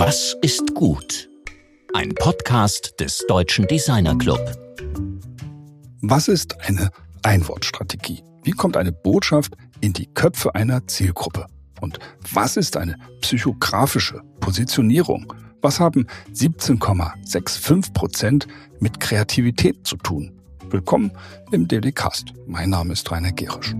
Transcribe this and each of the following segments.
Was ist gut? Ein Podcast des Deutschen Designer Club. Was ist eine Einwortstrategie? Wie kommt eine Botschaft in die Köpfe einer Zielgruppe? Und was ist eine psychografische Positionierung? Was haben 17,65 Prozent mit Kreativität zu tun? Willkommen im Daily Cast. Mein Name ist Rainer Gerisch.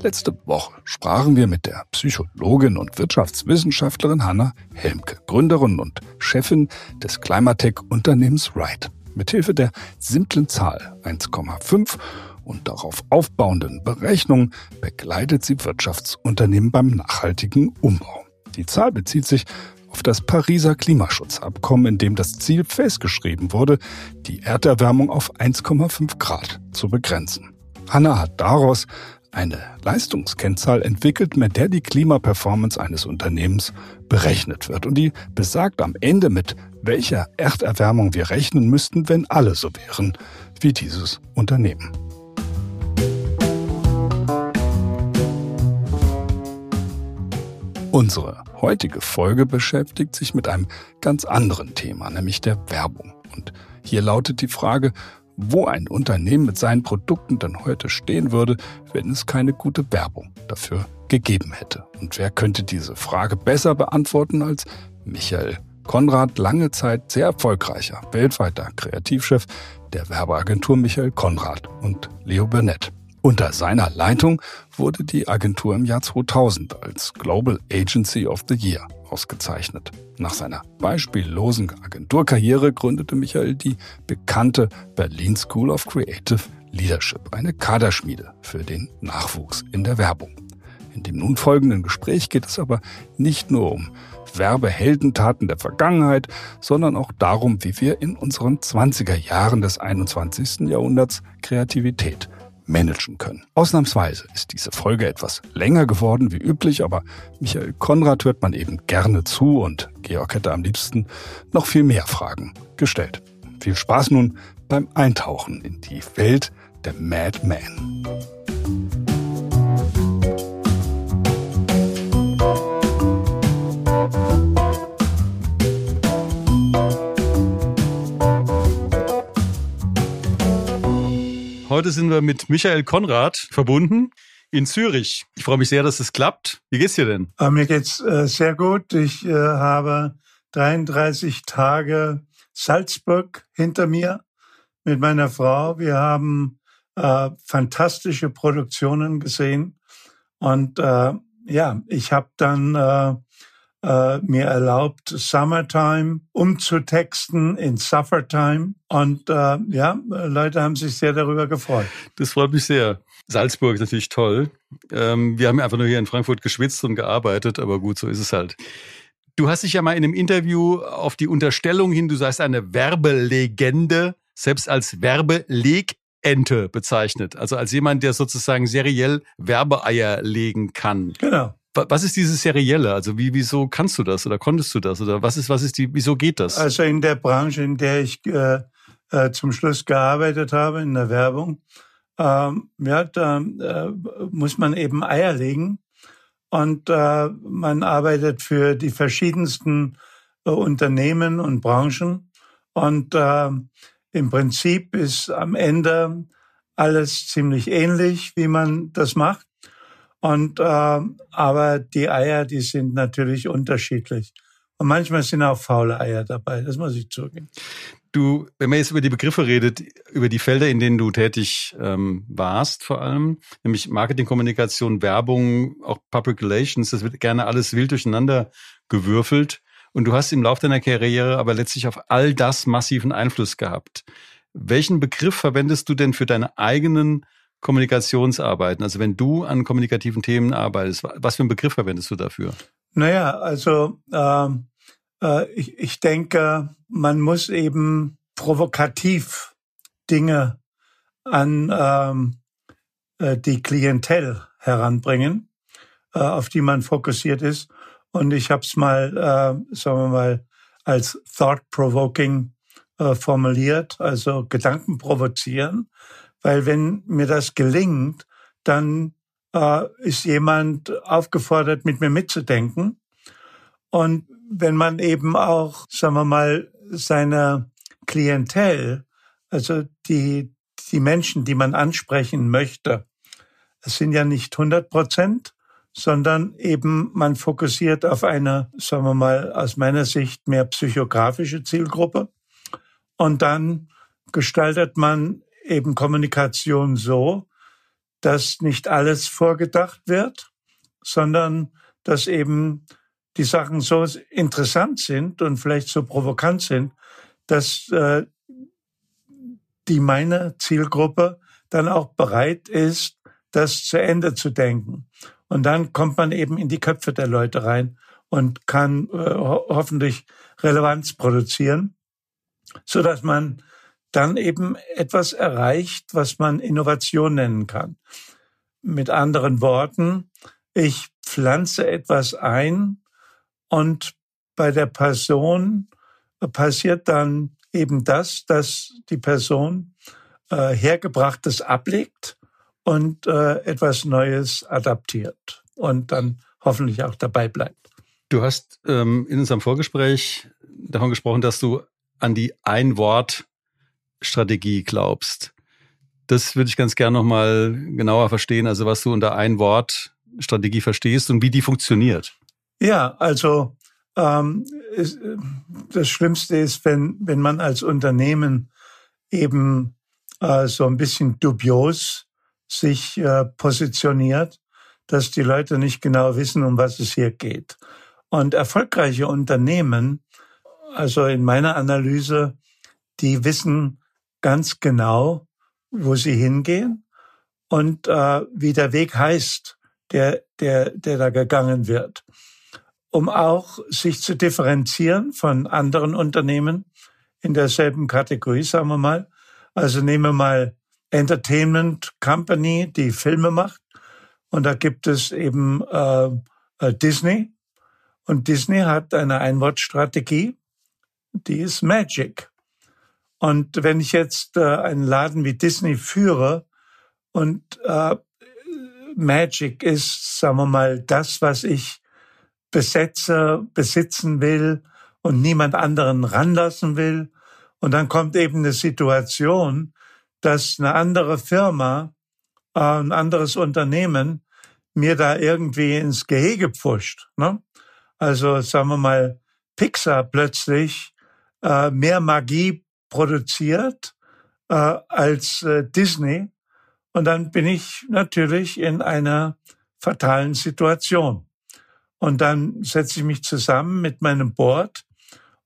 Letzte Woche sprachen wir mit der Psychologin und Wirtschaftswissenschaftlerin Hanna Helmke, Gründerin und Chefin des Climatech-Unternehmens Ride. Mithilfe der simplen Zahl 1,5 und darauf aufbauenden Berechnungen begleitet sie Wirtschaftsunternehmen beim nachhaltigen Umbau. Die Zahl bezieht sich auf das Pariser Klimaschutzabkommen, in dem das Ziel festgeschrieben wurde, die Erderwärmung auf 1,5 Grad zu begrenzen. Hanna hat daraus eine Leistungskennzahl entwickelt, mit der die Klimaperformance eines Unternehmens berechnet wird. Und die besagt am Ende, mit welcher Erderwärmung wir rechnen müssten, wenn alle so wären wie dieses Unternehmen. Unsere heutige Folge beschäftigt sich mit einem ganz anderen Thema, nämlich der Werbung. Und hier lautet die Frage, wo ein Unternehmen mit seinen Produkten denn heute stehen würde, wenn es keine gute Werbung dafür gegeben hätte. Und wer könnte diese Frage besser beantworten als Michael Konrad, lange Zeit sehr erfolgreicher weltweiter Kreativchef der Werbeagentur Michael Konrad und Leo Burnett. Unter seiner Leitung wurde die Agentur im Jahr 2000 als Global Agency of the Year ausgezeichnet. Nach seiner beispiellosen Agenturkarriere gründete Michael die bekannte Berlin School of Creative Leadership, eine Kaderschmiede für den Nachwuchs in der Werbung. In dem nun folgenden Gespräch geht es aber nicht nur um Werbeheldentaten der Vergangenheit, sondern auch darum, wie wir in unseren 20er Jahren des 21. Jahrhunderts Kreativität managen können. Ausnahmsweise ist diese Folge etwas länger geworden wie üblich, aber Michael Konrad hört man eben gerne zu und Georg hätte am liebsten noch viel mehr Fragen gestellt. Viel Spaß nun beim Eintauchen in die Welt der Madman. Heute sind wir mit Michael Konrad verbunden in Zürich. Ich freue mich sehr, dass es klappt. Wie geht's dir denn? Äh, mir geht's äh, sehr gut. Ich äh, habe 33 Tage Salzburg hinter mir mit meiner Frau. Wir haben äh, fantastische Produktionen gesehen und ja, ich habe dann äh, mir erlaubt, Summertime umzutexten in Suffertime. Und äh, ja, Leute haben sich sehr darüber gefreut. Das freut mich sehr. Salzburg ist natürlich toll. Ähm, wir haben einfach nur hier in Frankfurt geschwitzt und gearbeitet, aber gut, so ist es halt. Du hast dich ja mal in einem Interview auf die Unterstellung hin, du seist eine Werbelegende, selbst als Werbelegente bezeichnet. Also als jemand, der sozusagen seriell Werbeeier legen kann. Genau. Was ist dieses Serielle? Also wie, wieso kannst du das oder konntest du das? Oder was ist, was ist die, wieso geht das? Also in der Branche, in der ich äh, äh, zum Schluss gearbeitet habe, in der Werbung, ähm, ja, da äh, muss man eben Eier legen. Und äh, man arbeitet für die verschiedensten äh, Unternehmen und Branchen. Und äh, im Prinzip ist am Ende alles ziemlich ähnlich, wie man das macht. Und äh, aber die Eier, die sind natürlich unterschiedlich. Und manchmal sind auch faule Eier dabei, das muss ich zugeben. Du, wenn man jetzt über die Begriffe redet, über die Felder, in denen du tätig ähm, warst, vor allem, nämlich Marketing, Kommunikation, Werbung, auch Public Relations, das wird gerne alles wild durcheinander gewürfelt. Und du hast im Laufe deiner Karriere aber letztlich auf all das massiven Einfluss gehabt. Welchen Begriff verwendest du denn für deine eigenen Kommunikationsarbeiten? Also wenn du an kommunikativen Themen arbeitest, was für einen Begriff verwendest du dafür? Naja, also ähm, äh, ich, ich denke, man muss eben provokativ Dinge an ähm, äh, die Klientel heranbringen, äh, auf die man fokussiert ist. Und ich habe es mal, äh, sagen wir mal, als thought-provoking äh, formuliert, also Gedanken provozieren. Weil wenn mir das gelingt, dann äh, ist jemand aufgefordert, mit mir mitzudenken. Und wenn man eben auch, sagen wir mal, seine Klientel, also die, die Menschen, die man ansprechen möchte, es sind ja nicht 100 Prozent, sondern eben man fokussiert auf eine, sagen wir mal, aus meiner Sicht mehr psychografische Zielgruppe. Und dann gestaltet man eben Kommunikation so, dass nicht alles vorgedacht wird, sondern dass eben die Sachen so interessant sind und vielleicht so provokant sind, dass äh, die meine Zielgruppe dann auch bereit ist, das zu Ende zu denken. Und dann kommt man eben in die Köpfe der Leute rein und kann äh, ho hoffentlich Relevanz produzieren, so dass man dann eben etwas erreicht, was man Innovation nennen kann. Mit anderen Worten, ich pflanze etwas ein und bei der Person passiert dann eben das, dass die Person äh, Hergebrachtes ablegt und äh, etwas Neues adaptiert und dann hoffentlich auch dabei bleibt. Du hast ähm, in unserem Vorgespräch davon gesprochen, dass du an die Ein-Wort-Strategie glaubst. Das würde ich ganz gerne nochmal genauer verstehen, also was du unter Ein-Wort-Strategie verstehst und wie die funktioniert. Ja, also ähm, ist, das Schlimmste ist, wenn, wenn man als Unternehmen eben äh, so ein bisschen dubios sich äh, positioniert, dass die Leute nicht genau wissen, um was es hier geht. Und erfolgreiche Unternehmen, also in meiner Analyse, die wissen ganz genau, wo sie hingehen und äh, wie der Weg heißt, der, der, der da gegangen wird um auch sich zu differenzieren von anderen Unternehmen in derselben Kategorie, sagen wir mal. Also nehmen wir mal Entertainment Company, die Filme macht. Und da gibt es eben äh, äh, Disney. Und Disney hat eine Einwortstrategie, die ist Magic. Und wenn ich jetzt äh, einen Laden wie Disney führe und äh, Magic ist, sagen wir mal, das, was ich besetze, besitzen will und niemand anderen ranlassen will. Und dann kommt eben eine Situation, dass eine andere Firma, äh, ein anderes Unternehmen mir da irgendwie ins Gehege pfuscht. Ne? Also sagen wir mal, Pixar plötzlich äh, mehr Magie produziert äh, als äh, Disney. Und dann bin ich natürlich in einer fatalen Situation. Und dann setze ich mich zusammen mit meinem Board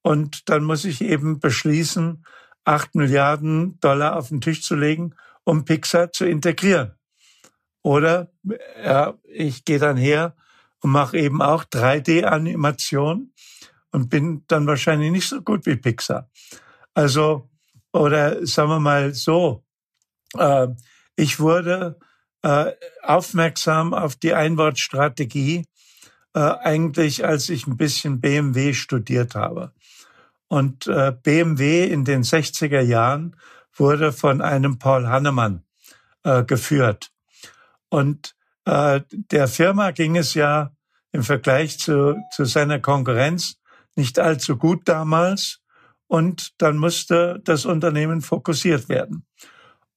und dann muss ich eben beschließen, acht Milliarden Dollar auf den Tisch zu legen, um Pixar zu integrieren. Oder ja, ich gehe dann her und mache eben auch 3D-Animation und bin dann wahrscheinlich nicht so gut wie Pixar. Also, oder sagen wir mal so, äh, ich wurde äh, aufmerksam auf die Einwortstrategie äh, eigentlich, als ich ein bisschen BMW studiert habe. Und äh, BMW in den 60er Jahren wurde von einem Paul Hannemann äh, geführt. Und äh, der Firma ging es ja im Vergleich zu, zu seiner Konkurrenz nicht allzu gut damals. Und dann musste das Unternehmen fokussiert werden.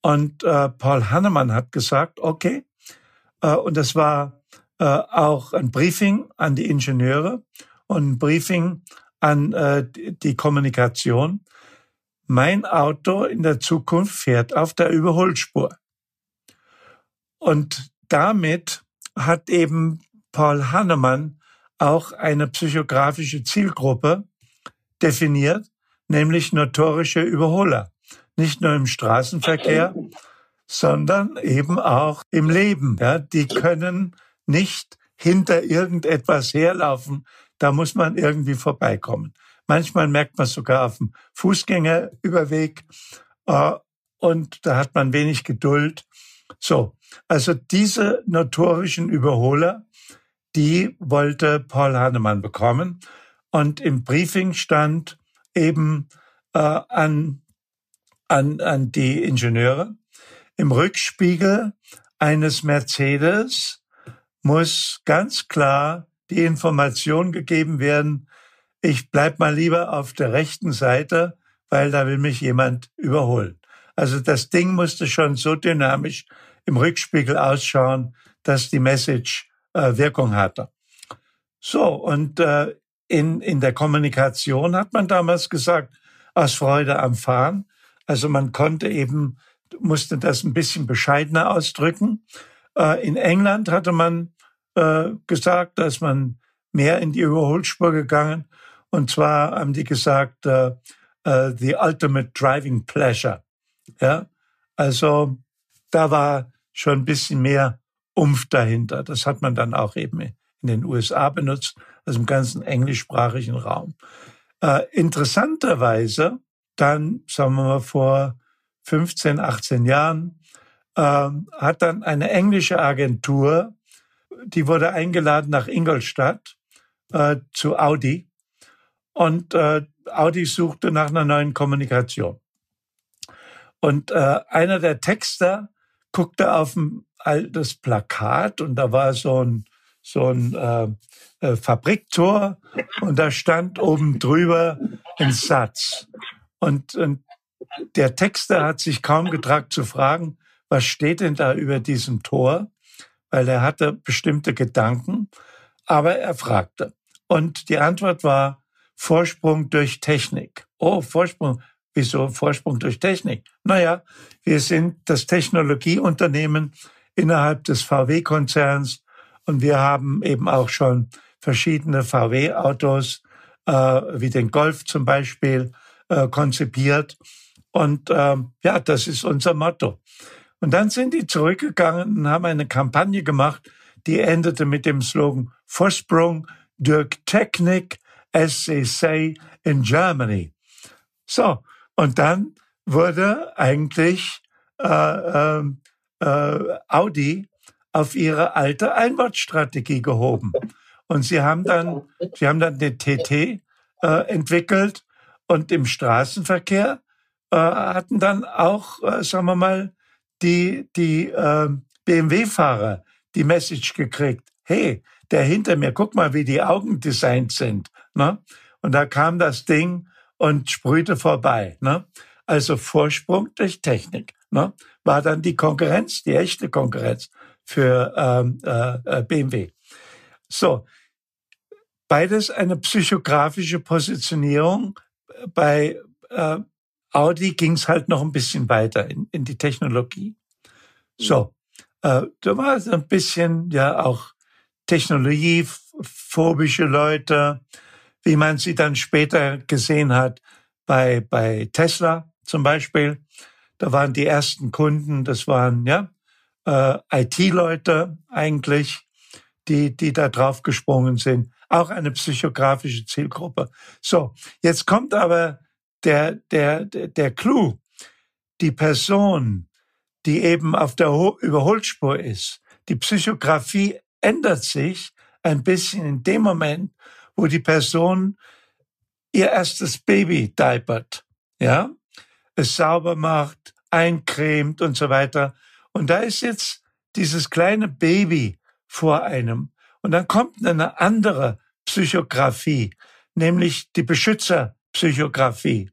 Und äh, Paul Hannemann hat gesagt, okay, äh, und das war äh, auch ein Briefing an die Ingenieure und ein Briefing an äh, die Kommunikation. Mein Auto in der Zukunft fährt auf der Überholspur. Und damit hat eben Paul Hannemann auch eine psychografische Zielgruppe definiert, nämlich notorische Überholer. Nicht nur im Straßenverkehr, sondern eben auch im Leben. Ja, die können nicht hinter irgendetwas herlaufen. Da muss man irgendwie vorbeikommen. Manchmal merkt man sogar auf dem Fußgängerüberweg äh, und da hat man wenig Geduld. So, also diese notorischen Überholer, die wollte Paul Hahnemann bekommen. Und im Briefing stand eben äh, an, an, an die Ingenieure, im Rückspiegel eines Mercedes muss ganz klar die Information gegeben werden, ich bleib mal lieber auf der rechten Seite, weil da will mich jemand überholen. Also das Ding musste schon so dynamisch im Rückspiegel ausschauen, dass die Message äh, Wirkung hatte. So, und äh, in, in der Kommunikation hat man damals gesagt, aus Freude am Fahren. Also man konnte eben, musste das ein bisschen bescheidener ausdrücken. Äh, in England hatte man äh, gesagt, dass man mehr in die Überholspur gegangen. Und zwar haben die gesagt, äh, uh, the ultimate driving pleasure. Ja, also da war schon ein bisschen mehr Umf dahinter. Das hat man dann auch eben in den USA benutzt, also im ganzen englischsprachigen Raum. Äh, interessanterweise, dann, sagen wir mal, vor 15, 18 Jahren, äh, hat dann eine englische Agentur, die wurde eingeladen nach Ingolstadt äh, zu Audi. Und äh, Audi suchte nach einer neuen Kommunikation. Und äh, einer der Texter guckte auf ein altes Plakat und da war so ein, so ein äh, äh, Fabriktor und da stand oben drüber ein Satz. Und, und der Texter hat sich kaum getragen zu fragen, was steht denn da über diesem Tor? Weil er hatte bestimmte Gedanken, aber er fragte. Und die Antwort war Vorsprung durch Technik. Oh, Vorsprung. Wieso Vorsprung durch Technik? Naja, wir sind das Technologieunternehmen innerhalb des VW-Konzerns und wir haben eben auch schon verschiedene VW-Autos, äh, wie den Golf zum Beispiel, äh, konzipiert. Und äh, ja, das ist unser Motto. Und dann sind die zurückgegangen und haben eine Kampagne gemacht, die endete mit dem Slogan Vorsprung durch Technik, as they say in Germany. So, und dann wurde eigentlich äh, äh, äh, Audi auf ihre alte Einwortstrategie gehoben. Und sie haben dann, sie haben dann den TT äh, entwickelt und im Straßenverkehr äh, hatten dann auch, äh, sagen wir mal, die, die äh, BMW-Fahrer die Message gekriegt. Hey, der hinter mir, guck mal, wie die Augen designt sind. Ne? Und da kam das Ding und sprühte vorbei. Ne? Also Vorsprung durch Technik. Ne? War dann die Konkurrenz, die echte Konkurrenz für ähm, äh, BMW. So, beides eine psychografische Positionierung. Bei äh, Audi ging es halt noch ein bisschen weiter in, in die Technologie. So, äh, da war es ein bisschen ja auch technologiephobische Leute, wie man sie dann später gesehen hat bei, bei Tesla zum Beispiel. Da waren die ersten Kunden, das waren ja äh, IT-Leute eigentlich, die, die da drauf gesprungen sind. Auch eine psychografische Zielgruppe. So, jetzt kommt aber der, der, der Clou. Die Person, die eben auf der Überholspur ist, die Psychografie ändert sich ein bisschen in dem Moment, wo die Person ihr erstes Baby diapert, ja, es sauber macht, eincremt und so weiter. Und da ist jetzt dieses kleine Baby vor einem. Und dann kommt eine andere Psychografie, nämlich die Beschützerpsychografie.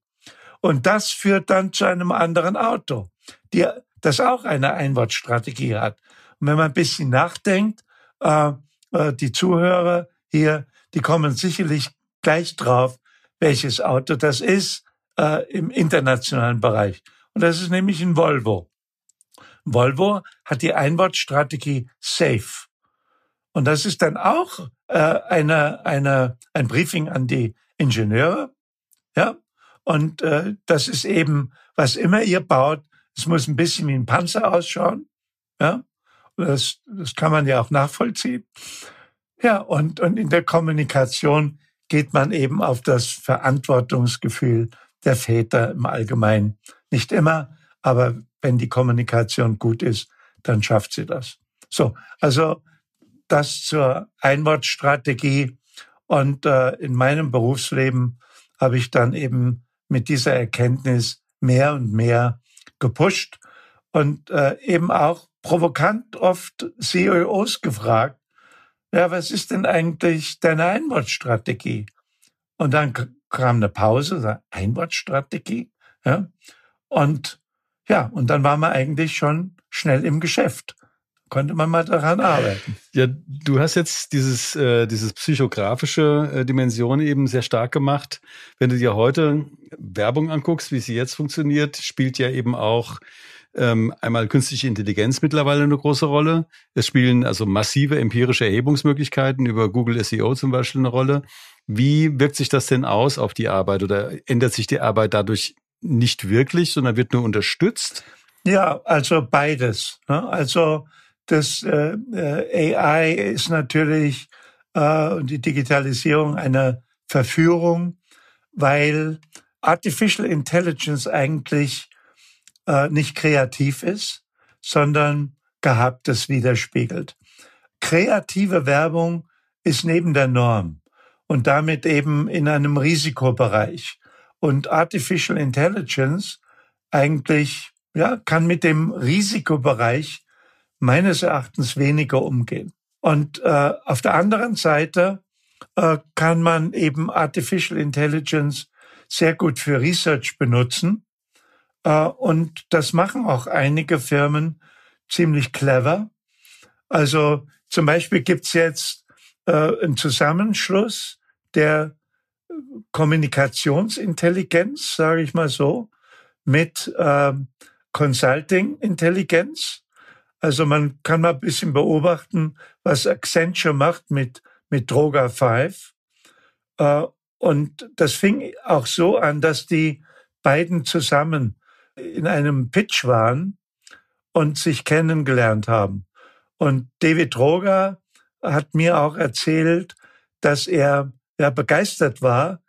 Und das führt dann zu einem anderen Auto, die, das auch eine Einwortstrategie hat. Und wenn man ein bisschen nachdenkt, äh, äh, die Zuhörer hier, die kommen sicherlich gleich drauf, welches Auto das ist äh, im internationalen Bereich. Und das ist nämlich ein Volvo. Volvo hat die Einwortstrategie Safe. Und das ist dann auch äh, eine, eine, ein Briefing an die Ingenieure. Ja, und äh, das ist eben, was immer ihr baut, es muss ein bisschen wie ein Panzer ausschauen. Ja, das, das kann man ja auch nachvollziehen. Ja, und, und in der Kommunikation geht man eben auf das Verantwortungsgefühl der Väter im Allgemeinen. Nicht immer, aber wenn die Kommunikation gut ist, dann schafft sie das. So, also das zur Einwortstrategie. Und äh, in meinem Berufsleben habe ich dann eben mit dieser Erkenntnis mehr und mehr gepusht und äh, eben auch provokant oft CEOs gefragt, ja, was ist denn eigentlich deine Einwortstrategie? Und dann kam eine Pause, Einwortstrategie, ja. Und ja, und dann war man eigentlich schon schnell im Geschäft. Konnte man mal daran arbeiten. Ja, du hast jetzt dieses, äh, dieses psychografische äh, Dimension eben sehr stark gemacht. Wenn du dir heute Werbung anguckst, wie sie jetzt funktioniert, spielt ja eben auch ähm, einmal künstliche Intelligenz mittlerweile eine große Rolle. Es spielen also massive empirische Erhebungsmöglichkeiten über Google SEO zum Beispiel eine Rolle. Wie wirkt sich das denn aus auf die Arbeit oder ändert sich die Arbeit dadurch nicht wirklich, sondern wird nur unterstützt? Ja, also beides. Ne? Also das äh, äh AI ist natürlich äh, die Digitalisierung eine Verführung, weil Artificial Intelligence eigentlich äh, nicht kreativ ist, sondern Gehabtes widerspiegelt. Kreative Werbung ist neben der Norm und damit eben in einem Risikobereich. Und Artificial Intelligence eigentlich, ja, kann mit dem Risikobereich meines Erachtens weniger umgehen. Und äh, auf der anderen Seite äh, kann man eben Artificial Intelligence sehr gut für Research benutzen. Äh, und das machen auch einige Firmen ziemlich clever. Also zum Beispiel gibt's jetzt äh, einen Zusammenschluss der Kommunikationsintelligenz, sage ich mal so, mit äh, Consulting-Intelligenz. Also man kann mal ein bisschen beobachten, was Accenture macht mit, mit Droga 5. Äh, und das fing auch so an, dass die beiden zusammen in einem Pitch waren und sich kennengelernt haben. Und David Droga hat mir auch erzählt, dass er ja begeistert war,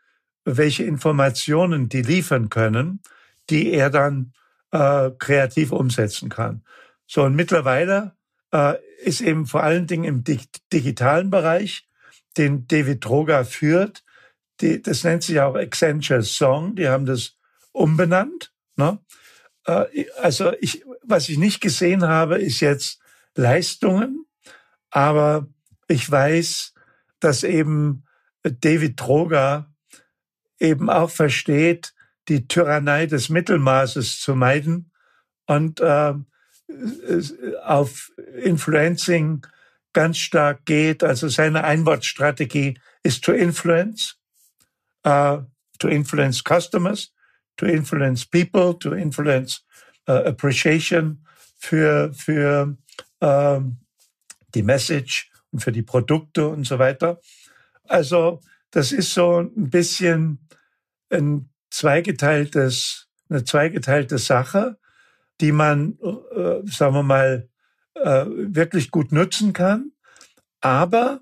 welche Informationen die liefern können, die er dann äh, kreativ umsetzen kann. So und mittlerweile äh, ist eben vor allen Dingen im dig digitalen Bereich, den David Droga führt, die, das nennt sich auch Accenture Song, die haben das umbenannt. Ne? Äh, also ich, was ich nicht gesehen habe, ist jetzt Leistungen, aber ich weiß, dass eben David Droga eben auch versteht, die Tyrannei des Mittelmaßes zu meiden und äh, auf Influencing ganz stark geht. Also seine Einwortstrategie ist to influence, uh, to influence customers, to influence people, to influence uh, appreciation für, für uh, die Message und für die Produkte und so weiter. Also das ist so ein bisschen ein zweigeteiltes, eine zweigeteilte Sache, die man, äh, sagen wir mal, äh, wirklich gut nutzen kann. Aber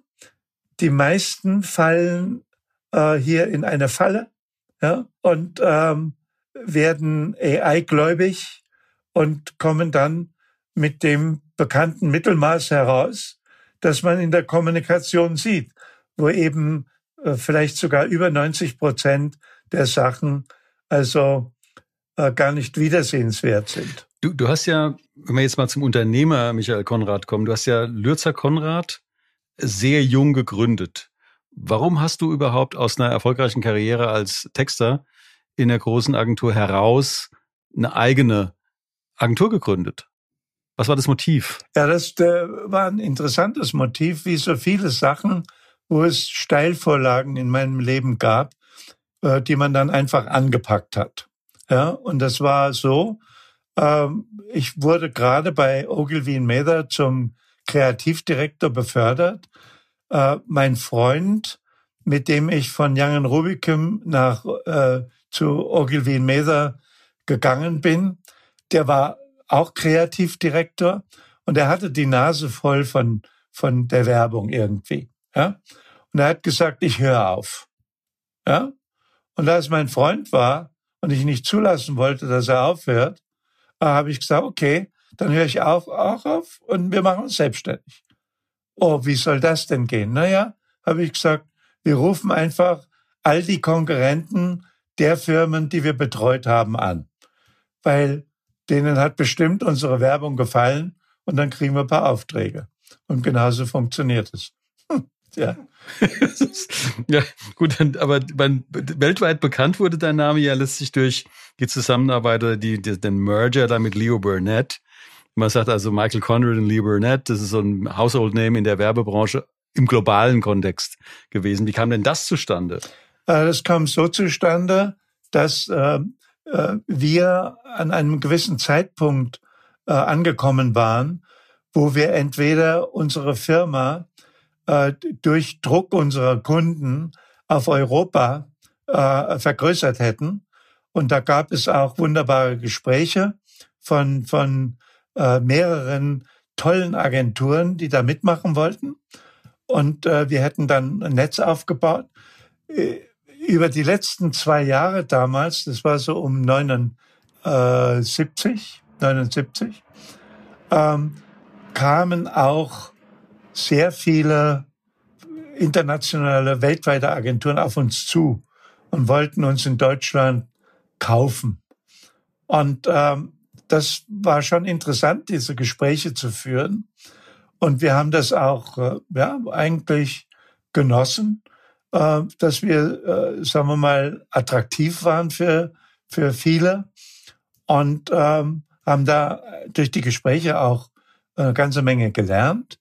die meisten fallen äh, hier in eine Falle ja, und ähm, werden AI-gläubig und kommen dann mit dem bekannten Mittelmaß heraus, das man in der Kommunikation sieht wo eben äh, vielleicht sogar über 90 Prozent der Sachen also äh, gar nicht wiedersehenswert sind. Du, du hast ja, wenn wir jetzt mal zum Unternehmer Michael Konrad kommen, du hast ja Lürzer Konrad sehr jung gegründet. Warum hast du überhaupt aus einer erfolgreichen Karriere als Texter in der großen Agentur heraus eine eigene Agentur gegründet? Was war das Motiv? Ja, das äh, war ein interessantes Motiv, wie so viele Sachen wo es Steilvorlagen in meinem Leben gab, äh, die man dann einfach angepackt hat. Ja, und das war so, ähm, ich wurde gerade bei Ogilvy Mather zum Kreativdirektor befördert. Äh, mein Freund, mit dem ich von Young Rubicum nach äh, zu Ogilvy Mather gegangen bin, der war auch Kreativdirektor und er hatte die Nase voll von, von der Werbung irgendwie. Ja? Und er hat gesagt, ich höre auf. Ja? Und da es mein Freund war und ich nicht zulassen wollte, dass er aufhört, äh, habe ich gesagt, okay, dann höre ich auch, auch auf und wir machen uns selbstständig. Oh, wie soll das denn gehen? Naja, habe ich gesagt, wir rufen einfach all die Konkurrenten der Firmen, die wir betreut haben, an. Weil denen hat bestimmt unsere Werbung gefallen und dann kriegen wir ein paar Aufträge. Und genauso funktioniert es. Ja. ja, gut, aber weltweit bekannt wurde dein Name ja letztlich durch die Zusammenarbeit oder die, die, den Merger da mit Leo Burnett. Man sagt also Michael Conrad und Leo Burnett, das ist so ein Household Name in der Werbebranche im globalen Kontext gewesen. Wie kam denn das zustande? Äh, das kam so zustande, dass äh, äh, wir an einem gewissen Zeitpunkt äh, angekommen waren, wo wir entweder unsere Firma äh, durch Druck unserer Kunden auf Europa äh, vergrößert hätten. Und da gab es auch wunderbare Gespräche von, von äh, mehreren tollen Agenturen, die da mitmachen wollten. Und äh, wir hätten dann ein Netz aufgebaut. Äh, über die letzten zwei Jahre damals, das war so um 79, 79, ähm, kamen auch sehr viele internationale, weltweite Agenturen auf uns zu und wollten uns in Deutschland kaufen. Und ähm, das war schon interessant, diese Gespräche zu führen. Und wir haben das auch äh, ja, eigentlich genossen, äh, dass wir, äh, sagen wir mal, attraktiv waren für, für viele und ähm, haben da durch die Gespräche auch eine ganze Menge gelernt.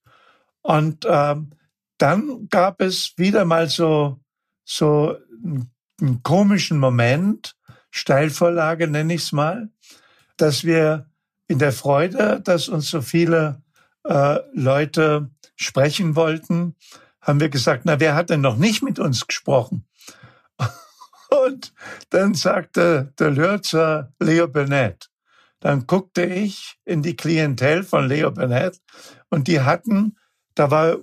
Und ähm, dann gab es wieder mal so, so einen komischen Moment, Steilvorlage nenne ich es mal, dass wir in der Freude, dass uns so viele äh, Leute sprechen wollten, haben wir gesagt, na, wer hat denn noch nicht mit uns gesprochen? Und dann sagte der Lürzer Leo Burnett. Dann guckte ich in die Klientel von Leo Burnett und die hatten, da war äh,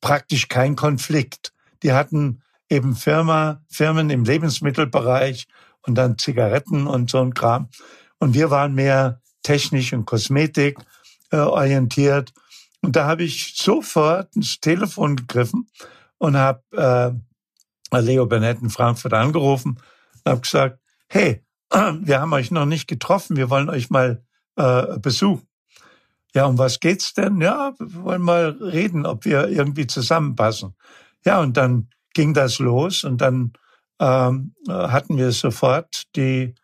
praktisch kein Konflikt. Die hatten eben Firma, Firmen im Lebensmittelbereich und dann Zigaretten und so ein Kram. Und wir waren mehr technisch und Kosmetik äh, orientiert. Und da habe ich sofort ins Telefon gegriffen und habe äh, Leo Bennett in Frankfurt angerufen und habe gesagt, hey, wir haben euch noch nicht getroffen, wir wollen euch mal äh, besuchen. Ja, um was geht's denn? Ja, wir wollen mal reden, ob wir irgendwie zusammenpassen. Ja, und dann ging das los und dann ähm, hatten wir sofort die,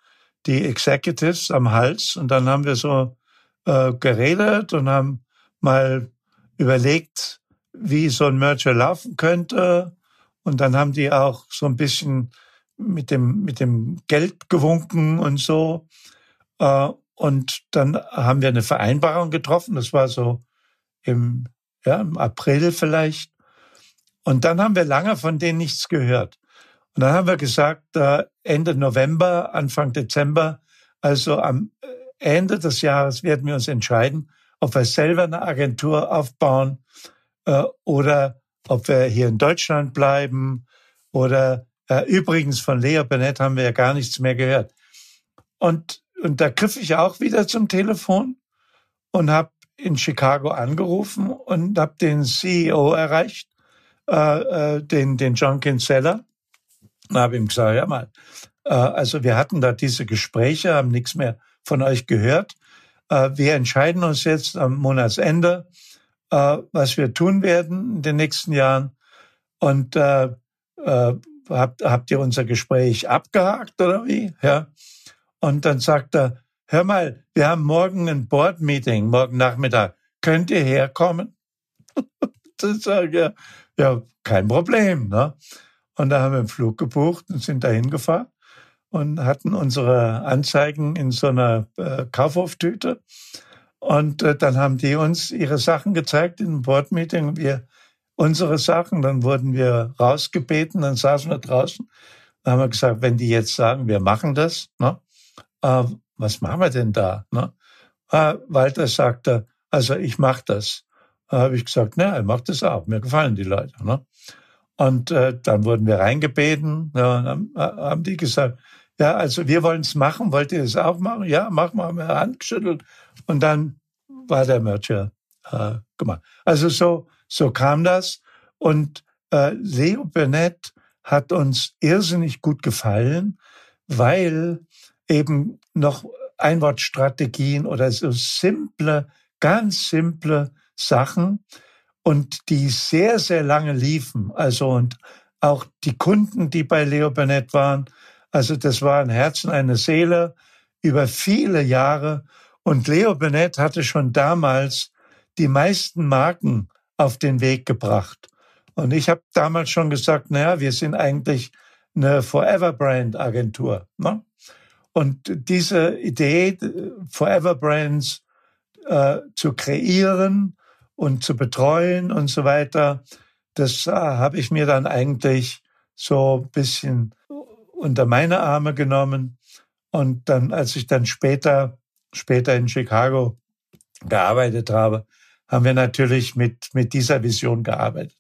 die Executives am Hals und dann haben wir so äh, geredet und haben mal überlegt, wie so ein Merger laufen könnte. Und dann haben die auch so ein bisschen mit dem, mit dem Geld gewunken und so. Äh, und dann haben wir eine Vereinbarung getroffen. Das war so im, ja, im April vielleicht. Und dann haben wir lange von denen nichts gehört. Und dann haben wir gesagt, Ende November, Anfang Dezember, also am äh, Ende des Jahres werden wir uns entscheiden, ob wir selber eine Agentur aufbauen äh, oder ob wir hier in Deutschland bleiben oder äh, übrigens von Lea Bennett haben wir ja gar nichts mehr gehört. Und, und da griff ich auch wieder zum Telefon und habe in Chicago angerufen und habe den CEO erreicht, äh, äh, den, den John Kinsella. Und habe ihm gesagt, ja mal, äh, also wir hatten da diese Gespräche, haben nichts mehr von euch gehört. Äh, wir entscheiden uns jetzt am Monatsende, äh, was wir tun werden in den nächsten Jahren. Und äh, habt, habt ihr unser Gespräch abgehakt oder wie? Ja. Und dann sagt er, hör mal, wir haben morgen ein Board-Meeting, morgen Nachmittag. Könnt ihr herkommen? dann sage ich, ja, kein Problem. Ne? Und da haben wir einen Flug gebucht und sind dahin gefahren und hatten unsere Anzeigen in so einer äh, Kaufhoftüte. Und äh, dann haben die uns ihre Sachen gezeigt in einem Boardmeeting. Wir unsere Sachen, dann wurden wir rausgebeten, dann saßen wir draußen. Dann haben wir gesagt, wenn die jetzt sagen, wir machen das, ne, äh, was machen wir denn da? Ne? Äh, Walter sagte, also ich mache das. Da habe ich gesagt, na, er macht das auch. Mir gefallen die Leute. Ne? Und äh, dann wurden wir reingebeten. Ja, dann äh, haben die gesagt, ja, also wir wollen es machen, wollt ihr es auch machen? Ja, machen wir, haben wir Hand geschüttelt und dann war der Merger äh, gemacht. Also so, so kam das und äh, Leo Burnett hat uns irrsinnig gut gefallen, weil eben noch Einwortstrategien oder so simple ganz simple Sachen und die sehr, sehr lange liefen. Also und auch die Kunden, die bei Leo Burnett waren, also das war ein Herz und eine Seele über viele Jahre. Und Leo Burnett hatte schon damals die meisten Marken auf den Weg gebracht. Und ich habe damals schon gesagt, naja, wir sind eigentlich eine Forever Brand Agentur. Ne? Und diese Idee, Forever Brands äh, zu kreieren und zu betreuen und so weiter, das äh, habe ich mir dann eigentlich so ein bisschen unter meine Arme genommen. Und dann, als ich dann später, später in Chicago gearbeitet habe, haben wir natürlich mit, mit dieser Vision gearbeitet.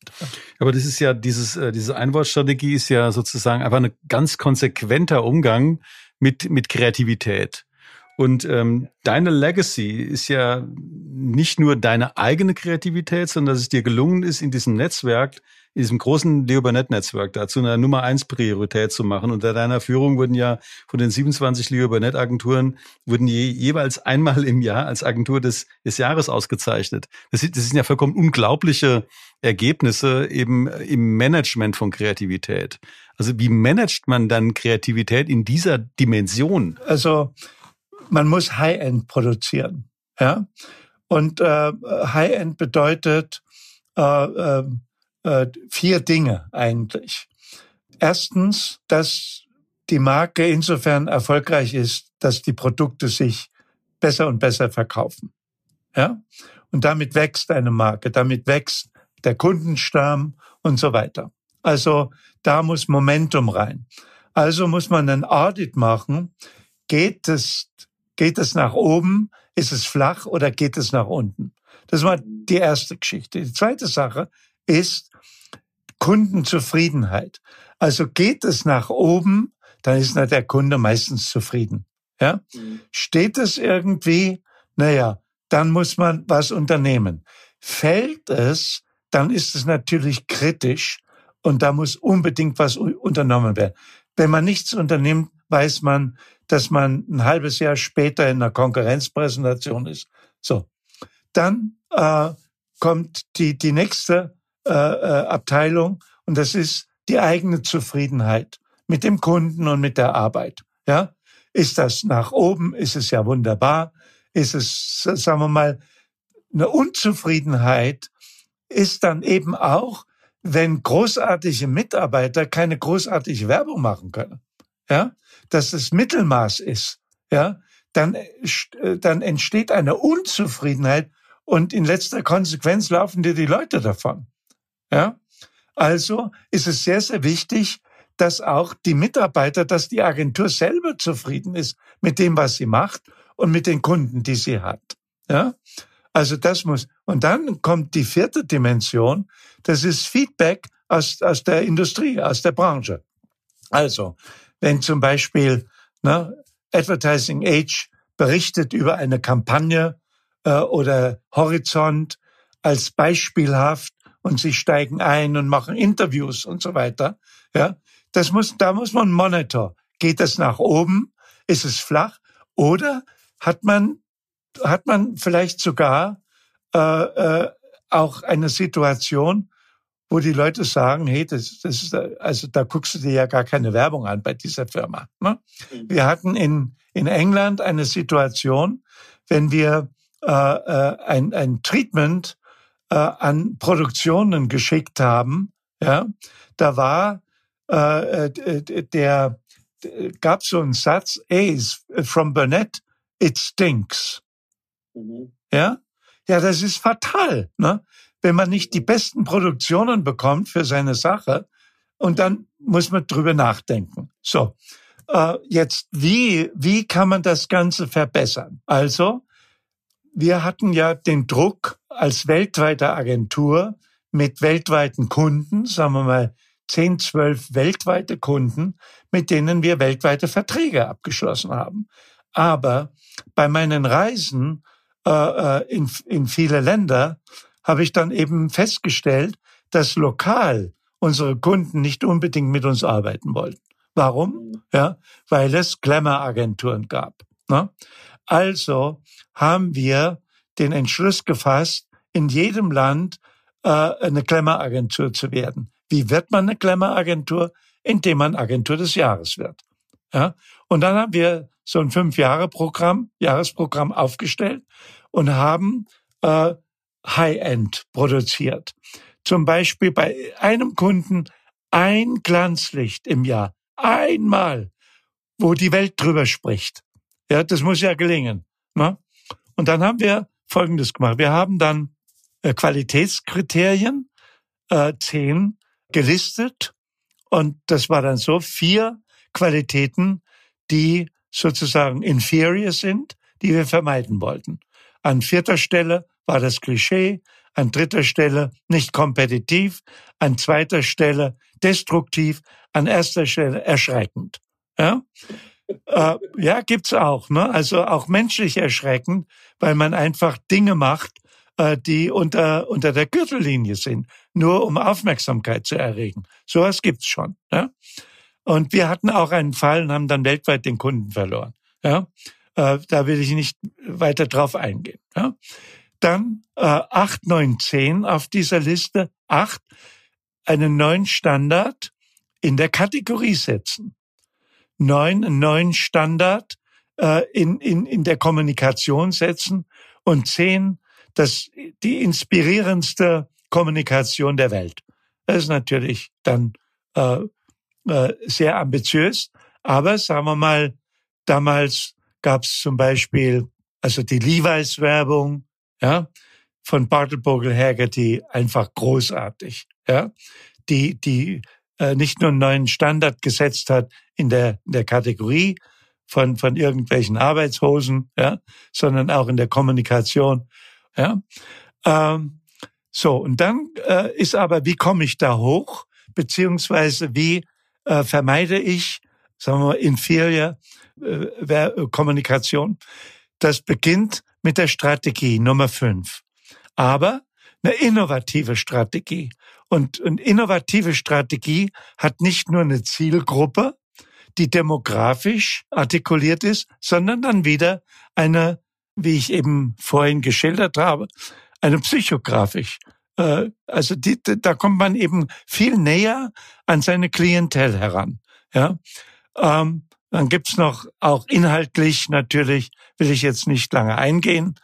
Aber das ist ja, dieses, äh, diese Einwortstrategie ist ja sozusagen einfach ein ganz konsequenter Umgang mit, mit Kreativität. Und ähm, deine Legacy ist ja nicht nur deine eigene Kreativität, sondern dass es dir gelungen ist, in diesem Netzwerk in diesem großen Leo-Burnett-Netzwerk dazu eine Nummer eins Priorität zu machen. Unter deiner Führung wurden ja von den 27 Leo-Burnett-Agenturen wurden je, jeweils einmal im Jahr als Agentur des, des Jahres ausgezeichnet. Das, das sind ja vollkommen unglaubliche Ergebnisse eben im Management von Kreativität. Also wie managt man dann Kreativität in dieser Dimension? Also man muss High-End produzieren, ja. Und äh, High-End bedeutet äh, äh, äh, vier Dinge eigentlich. Erstens, dass die Marke insofern erfolgreich ist, dass die Produkte sich besser und besser verkaufen. Ja? Und damit wächst eine Marke, damit wächst der Kundenstamm und so weiter. Also da muss Momentum rein. Also muss man einen Audit machen. Geht es, geht es nach oben? Ist es flach oder geht es nach unten? Das war die erste Geschichte. Die zweite Sache ist, Kundenzufriedenheit. Also geht es nach oben, dann ist der Kunde meistens zufrieden. Ja? Mhm. Steht es irgendwie, naja, dann muss man was unternehmen. Fällt es, dann ist es natürlich kritisch und da muss unbedingt was unternommen werden. Wenn man nichts unternimmt, weiß man, dass man ein halbes Jahr später in einer Konkurrenzpräsentation ist. So, dann äh, kommt die die nächste äh, äh, Abteilung und das ist die eigene Zufriedenheit mit dem Kunden und mit der Arbeit. Ja, ist das nach oben? Ist es ja wunderbar. Ist es, sagen wir mal, eine Unzufriedenheit ist dann eben auch, wenn großartige Mitarbeiter keine großartige Werbung machen können. Ja, dass es Mittelmaß ist. Ja, dann, äh, dann entsteht eine Unzufriedenheit und in letzter Konsequenz laufen dir die Leute davon. Ja? Also ist es sehr, sehr wichtig, dass auch die Mitarbeiter, dass die Agentur selber zufrieden ist mit dem, was sie macht und mit den Kunden, die sie hat. Ja? Also das muss. Und dann kommt die vierte Dimension. Das ist Feedback aus, aus der Industrie, aus der Branche. Also, wenn zum Beispiel ne, Advertising Age berichtet über eine Kampagne äh, oder Horizont als beispielhaft und sie steigen ein und machen Interviews und so weiter. Ja, das muss, da muss man monitor. Geht das nach oben? Ist es flach? Oder hat man, hat man vielleicht sogar äh, äh, auch eine Situation, wo die Leute sagen, hey, das, das ist, also da guckst du dir ja gar keine Werbung an bei dieser Firma. Ne? Mhm. Wir hatten in, in England eine Situation, wenn wir äh, äh, ein, ein Treatment äh, an Produktionen geschickt haben, ja, da war äh, äh der gab so einen Satz, hey, from Burnett, it stinks. Mhm. Ja, ja, das ist fatal, ne? Wenn man nicht die besten Produktionen bekommt für seine Sache, und dann muss man drüber nachdenken. So, äh, jetzt wie wie kann man das Ganze verbessern? Also wir hatten ja den Druck als weltweite Agentur mit weltweiten Kunden, sagen wir mal 10, 12 weltweite Kunden, mit denen wir weltweite Verträge abgeschlossen haben. Aber bei meinen Reisen äh, äh in, in viele Länder habe ich dann eben festgestellt, dass lokal unsere Kunden nicht unbedingt mit uns arbeiten wollten. Warum? Ja, weil es Glamour-Agenturen gab. Ne? Also haben wir den Entschluss gefasst, in jedem Land äh, eine Glamour-Agentur zu werden. Wie wird man eine Glamour-Agentur? Indem man Agentur des Jahres wird. Ja? Und dann haben wir so ein Fünf-Jahre-Programm, Jahresprogramm aufgestellt und haben äh, High-End produziert. Zum Beispiel bei einem Kunden ein Glanzlicht im Jahr. Einmal, wo die Welt drüber spricht. Ja, das muss ja gelingen. Ne? Und dann haben wir Folgendes gemacht. Wir haben dann äh, Qualitätskriterien, äh, zehn gelistet. Und das war dann so vier Qualitäten, die sozusagen inferior sind, die wir vermeiden wollten. An vierter Stelle war das Klischee, an dritter Stelle nicht kompetitiv, an zweiter Stelle destruktiv, an erster Stelle erschreckend. Ja, äh, ja gibt's auch. Ne? Also auch menschlich erschreckend, weil man einfach Dinge macht, äh, die unter unter der Gürtellinie sind, nur um Aufmerksamkeit zu erregen. Sowas gibt's schon. Ja? Und wir hatten auch einen Fall und haben dann weltweit den Kunden verloren. Ja, äh, da will ich nicht weiter drauf eingehen. Ja? Dann äh, 8, 9, 10 auf dieser Liste. 8, einen neuen Standard in der Kategorie setzen. 9, einen neuen Standard äh, in, in, in der Kommunikation setzen. Und 10, das, die inspirierendste Kommunikation der Welt. Das ist natürlich dann äh, äh, sehr ambitiös. Aber sagen wir mal, damals gab es zum Beispiel also die Levi's-Werbung, ja, von Bartelbogel Haggerty einfach großartig, ja, die die äh, nicht nur einen neuen Standard gesetzt hat in der in der Kategorie von von irgendwelchen Arbeitshosen, ja, sondern auch in der Kommunikation, ja. Ähm, so und dann äh, ist aber, wie komme ich da hoch, beziehungsweise wie äh, vermeide ich, sagen wir mal, inferior äh, Kommunikation? Das beginnt mit der Strategie Nummer fünf. Aber eine innovative Strategie. Und eine innovative Strategie hat nicht nur eine Zielgruppe, die demografisch artikuliert ist, sondern dann wieder eine, wie ich eben vorhin geschildert habe, eine psychografisch. Äh, also die, da kommt man eben viel näher an seine Klientel heran. Ja, ähm, dann gibt's noch auch inhaltlich natürlich, will ich jetzt nicht lange eingehen,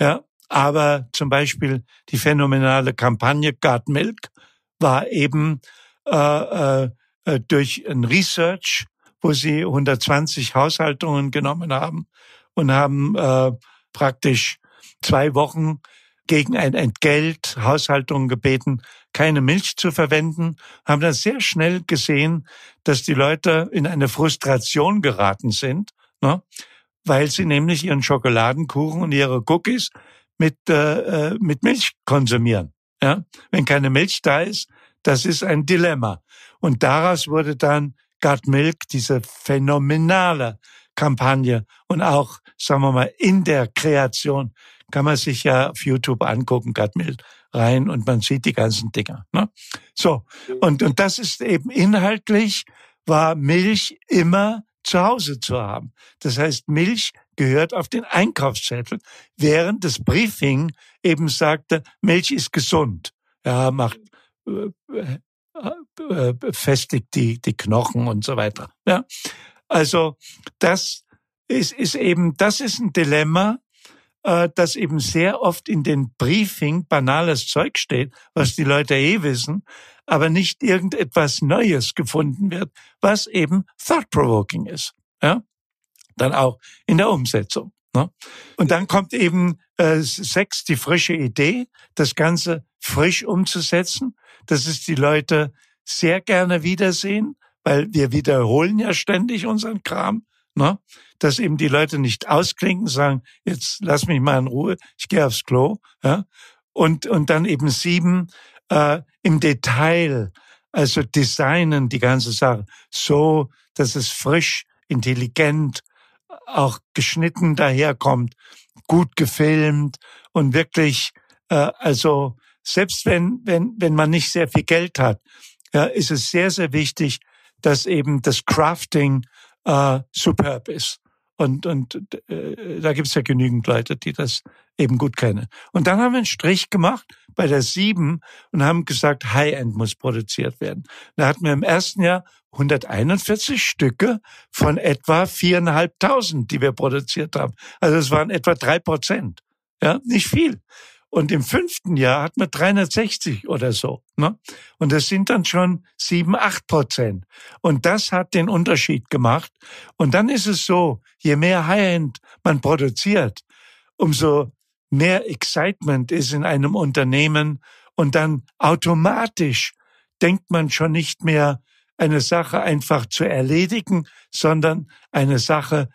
ja, aber zum Beispiel die phänomenale Kampagne God Milk war eben äh, äh, äh durch ein Research, wo sie 120 Haushaltungen genommen haben und haben äh, praktisch zwei Wochen gegen ein Entgelt Haushaltungen gebeten, keine Milch zu verwenden, haben dann sehr schnell gesehen, dass die Leute in eine Frustration geraten sind, ne? weil sie nämlich ihren Schokoladenkuchen und ihre Cookies mit, äh, äh, mit Milch konsumieren. Ja? Wenn keine Milch da ist, das ist ein Dilemma. Und daraus wurde dann God Milk diese phänomenale Kampagne und auch, sagen wir mal, in der Kreation kann man sich ja auf YouTube angucken, God Milk rein und man sieht die ganzen Dinger. Ne? So, und, und das ist eben inhaltlich, war Milch immer zu Hause zu haben. Das heißt, Milch gehört auf den Einkaufszettel, während das Briefing eben sagte, Milch ist gesund. Ja, macht, äh, äh, festigt die, die Knochen und so weiter. Ja, also das ist, ist eben, das ist ein Dilemma, äh, dass eben sehr oft in den Briefing banales Zeug steht, was die Leute eh wissen, aber nicht irgendetwas Neues gefunden wird, was eben thought-provoking ist. Ja? Dann auch in der Umsetzung. Ne? Und dann kommt eben äh, sechs, die frische Idee, das Ganze frisch umzusetzen, dass es die Leute sehr gerne wiedersehen, weil wir wiederholen ja ständig unseren Kram ne? dass eben die Leute nicht ausklinken, sagen, jetzt lass mich mal in Ruhe, ich gehe aufs Klo. Ja? Und, und dann eben sieben äh, im Detail, also designen die ganze Sache so, dass es frisch, intelligent, auch geschnitten daherkommt, gut gefilmt und wirklich, äh, also selbst wenn, wenn, wenn man nicht sehr viel Geld hat, ja, ist es sehr, sehr wichtig, dass eben das Crafting äh, superb ist. Und, und äh, da gibt es ja genügend Leute, die das eben gut kennen. Und dann haben wir einen Strich gemacht bei der sieben und haben gesagt, High-End muss produziert werden. Da hatten wir im ersten Jahr 141 Stücke von etwa viereinhalbtausend, die wir produziert haben. Also es waren etwa drei Prozent. Ja, nicht viel. Und im fünften Jahr hat man 360 oder so. Ne? Und das sind dann schon sieben, acht Prozent. Und das hat den Unterschied gemacht. Und dann ist es so, je mehr High-End man produziert, umso mehr Excitement ist in einem Unternehmen. Und dann automatisch denkt man schon nicht mehr, eine Sache einfach zu erledigen, sondern eine Sache,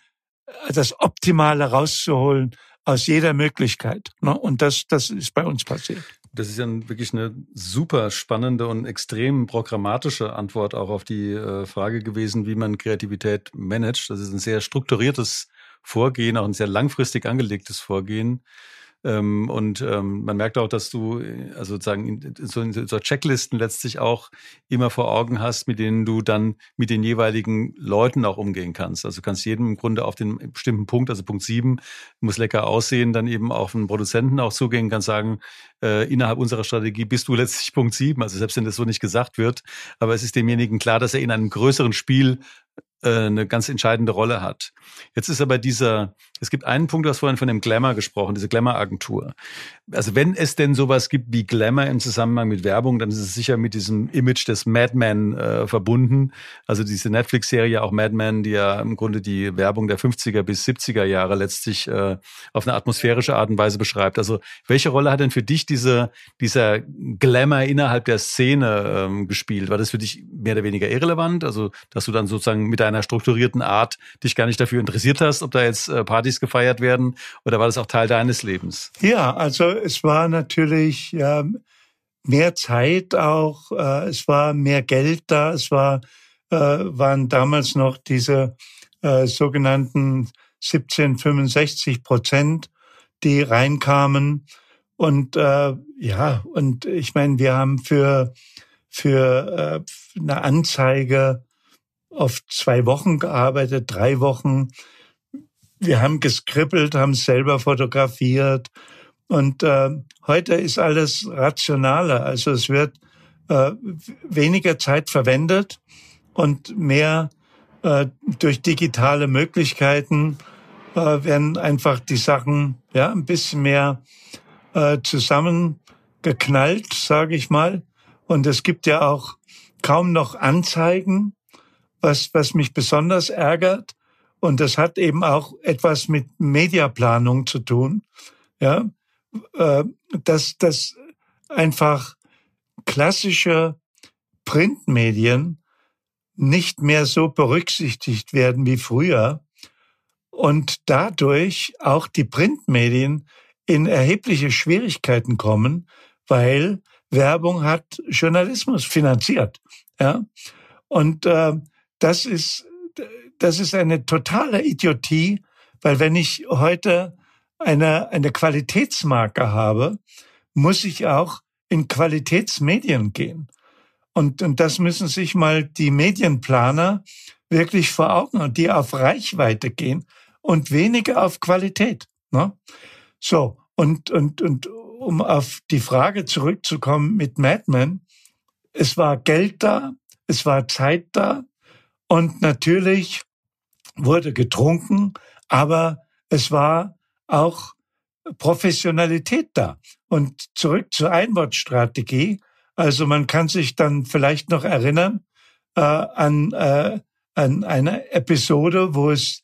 das Optimale rauszuholen aus jeder Möglichkeit. Ne? Und das, das ist bei uns passiert. Das ist ja wirklich eine super spannende und extrem programmatische Antwort auch auf die äh, Frage gewesen, wie man Kreativität managt. Das ist ein sehr strukturiertes Vorgehen, auch ein sehr langfristig angelegtes Vorgehen. Ähm, und ähm, man merkt auch, dass du äh, also sozusagen in, so, in so Checklisten letztlich auch immer vor Augen hast, mit denen du dann mit den jeweiligen Leuten auch umgehen kannst. Also du kannst jedem im Grunde auf den bestimmten Punkt, also Punkt sieben muss lecker aussehen, dann eben auf einen Produzenten auch zugehen, kann sagen, äh, innerhalb unserer Strategie bist du letztlich Punkt sieben. Also selbst wenn das so nicht gesagt wird, aber es ist demjenigen klar, dass er in einem größeren Spiel äh, eine ganz entscheidende Rolle hat. Jetzt ist aber dieser, es gibt einen Punkt, du hast vorhin von dem Glamour gesprochen, diese Glamour-Agentur. Also wenn es denn sowas gibt wie Glamour im Zusammenhang mit Werbung, dann ist es sicher mit diesem Image des Madman äh, verbunden. Also diese Netflix-Serie auch Madman, die ja im Grunde die Werbung der 50er bis 70er Jahre letztlich äh, auf eine atmosphärische Art und Weise beschreibt. Also welche Rolle hat denn für dich diese, dieser Glamour innerhalb der Szene ähm, gespielt? War das für dich mehr oder weniger irrelevant? Also dass du dann sozusagen mit deiner strukturierten Art dich gar nicht dafür interessiert hast, ob da jetzt äh, Partys gefeiert werden oder war das auch Teil deines Lebens? Ja, also es war natürlich ja, mehr Zeit auch, äh, es war mehr Geld da, es war, äh, waren damals noch diese äh, sogenannten 1765 Prozent, die reinkamen. Und äh, ja, und ich meine, wir haben für, für äh, eine Anzeige oft zwei Wochen gearbeitet, drei Wochen. Wir haben geskribbelt, haben selber fotografiert. Und äh, heute ist alles rationaler. Also es wird äh, weniger Zeit verwendet und mehr äh, durch digitale Möglichkeiten äh, werden einfach die Sachen ja ein bisschen mehr äh, zusammengeknallt, sage ich mal. Und es gibt ja auch kaum noch Anzeigen was, was mich besonders ärgert. Und das hat eben auch etwas mit Mediaplanung zu tun. Ja, dass, dass einfach klassische Printmedien nicht mehr so berücksichtigt werden wie früher und dadurch auch die Printmedien in erhebliche Schwierigkeiten kommen, weil Werbung hat Journalismus finanziert. Ja? Und äh, das ist, das ist eine totale Idiotie, weil wenn ich heute eine, eine Qualitätsmarke habe, muss ich auch in Qualitätsmedien gehen. Und, und das müssen sich mal die Medienplaner wirklich vor Augen und die auf Reichweite gehen und weniger auf Qualität. Ne? So, und, und, und um auf die Frage zurückzukommen mit Madman, es war Geld da, es war Zeit da, und natürlich wurde getrunken, aber es war auch Professionalität da. Und zurück zur Einwortstrategie. Also man kann sich dann vielleicht noch erinnern äh, an, äh, an eine Episode, wo es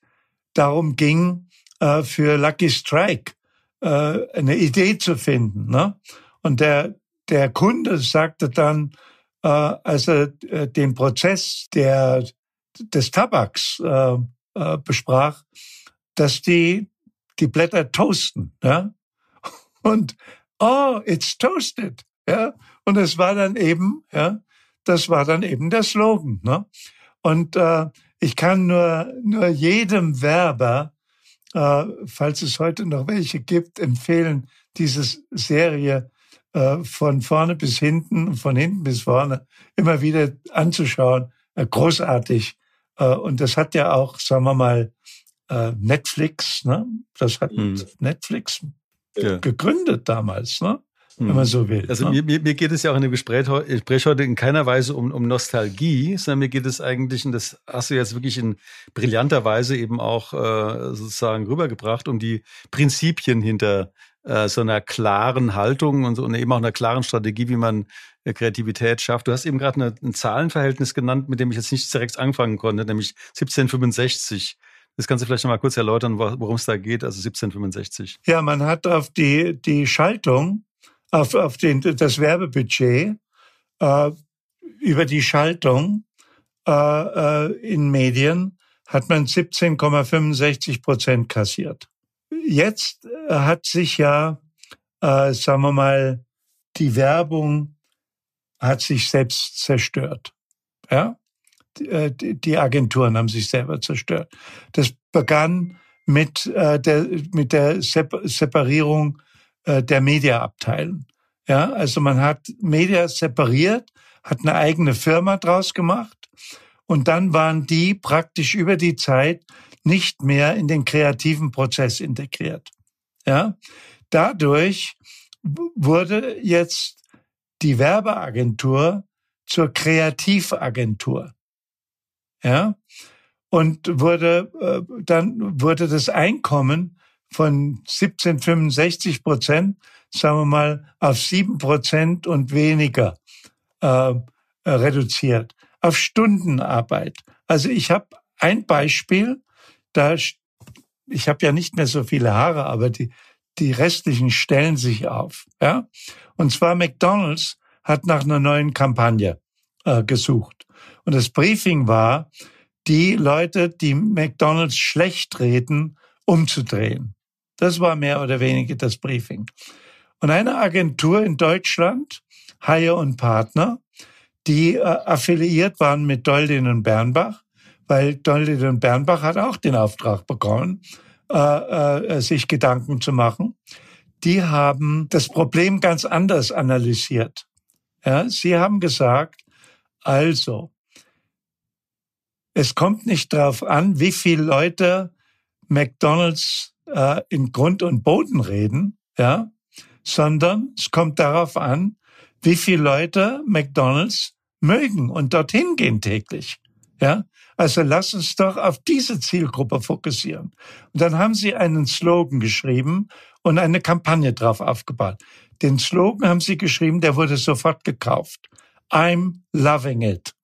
darum ging, äh, für Lucky Strike äh, eine Idee zu finden. Ne? Und der, der Kunde sagte dann, äh, als er äh, den Prozess der des Tabaks äh, äh, besprach, dass die die Blätter toasten, ja. Und oh, it's toasted, ja. Und es war dann eben, ja, das war dann eben der Slogan, ne? Und äh, ich kann nur nur jedem Werber, äh, falls es heute noch welche gibt, empfehlen, diese Serie äh, von vorne bis hinten, von hinten bis vorne immer wieder anzuschauen. Äh, großartig. Äh, und das hat ja auch, sagen wir mal, äh, Netflix, ne? Das hat hm. Netflix ja. gegründet damals, ne? wenn man hm. so will. Also ne? mir, mir geht es ja auch in dem Gespräch, Gespräch heute in keiner Weise um, um Nostalgie, sondern mir geht es eigentlich, und das hast du jetzt wirklich in brillanter Weise eben auch äh, sozusagen rübergebracht, um die Prinzipien hinter äh, so einer klaren Haltung und, so, und eben auch einer klaren Strategie, wie man äh, Kreativität schafft. Du hast eben gerade ein Zahlenverhältnis genannt, mit dem ich jetzt nicht direkt anfangen konnte, nämlich 1765. Das kannst du vielleicht noch mal kurz erläutern, worum es da geht, also 1765. Ja, man hat auf die, die Schaltung auf, auf den, das Werbebudget äh, über die Schaltung äh, äh, in Medien hat man 17,65 Prozent kassiert. Jetzt äh, hat sich ja, äh, sagen wir mal, die Werbung hat sich selbst zerstört. Ja? Äh, die, Agenturen haben sich selber zerstört. Das begann mit äh, der, mit der Separierung äh, der Mediaabteilung. Ja, also man hat Media separiert, hat eine eigene Firma draus gemacht und dann waren die praktisch über die Zeit nicht mehr in den kreativen Prozess integriert. Ja, dadurch wurde jetzt die Werbeagentur zur Kreativagentur. Ja, und wurde äh, dann wurde das Einkommen von 1765 Prozent, sagen wir mal, auf sieben Prozent und weniger äh, äh, reduziert. Auf Stundenarbeit. Also ich habe ein Beispiel, da ich habe ja nicht mehr so viele Haare, aber die die restlichen stellen sich auf. Ja, und zwar McDonald's hat nach einer neuen Kampagne äh, gesucht und das Briefing war, die Leute, die McDonald's schlecht reden, umzudrehen. Das war mehr oder weniger das Briefing. Und eine Agentur in Deutschland, Haie und Partner, die äh, affiliiert waren mit Doldin und Bernbach, weil Doldin und Bernbach hat auch den Auftrag bekommen, äh, äh, sich Gedanken zu machen. Die haben das Problem ganz anders analysiert. Ja, sie haben gesagt, also, es kommt nicht darauf an, wie viele Leute McDonald's äh, in Grund und Boden reden, ja, sondern es kommt darauf an, wie viele Leute McDonald's mögen und dorthin gehen täglich. Ja, also lass uns doch auf diese Zielgruppe fokussieren. Und dann haben sie einen Slogan geschrieben und eine Kampagne drauf aufgebaut. Den Slogan haben sie geschrieben, der wurde sofort gekauft. I'm loving it.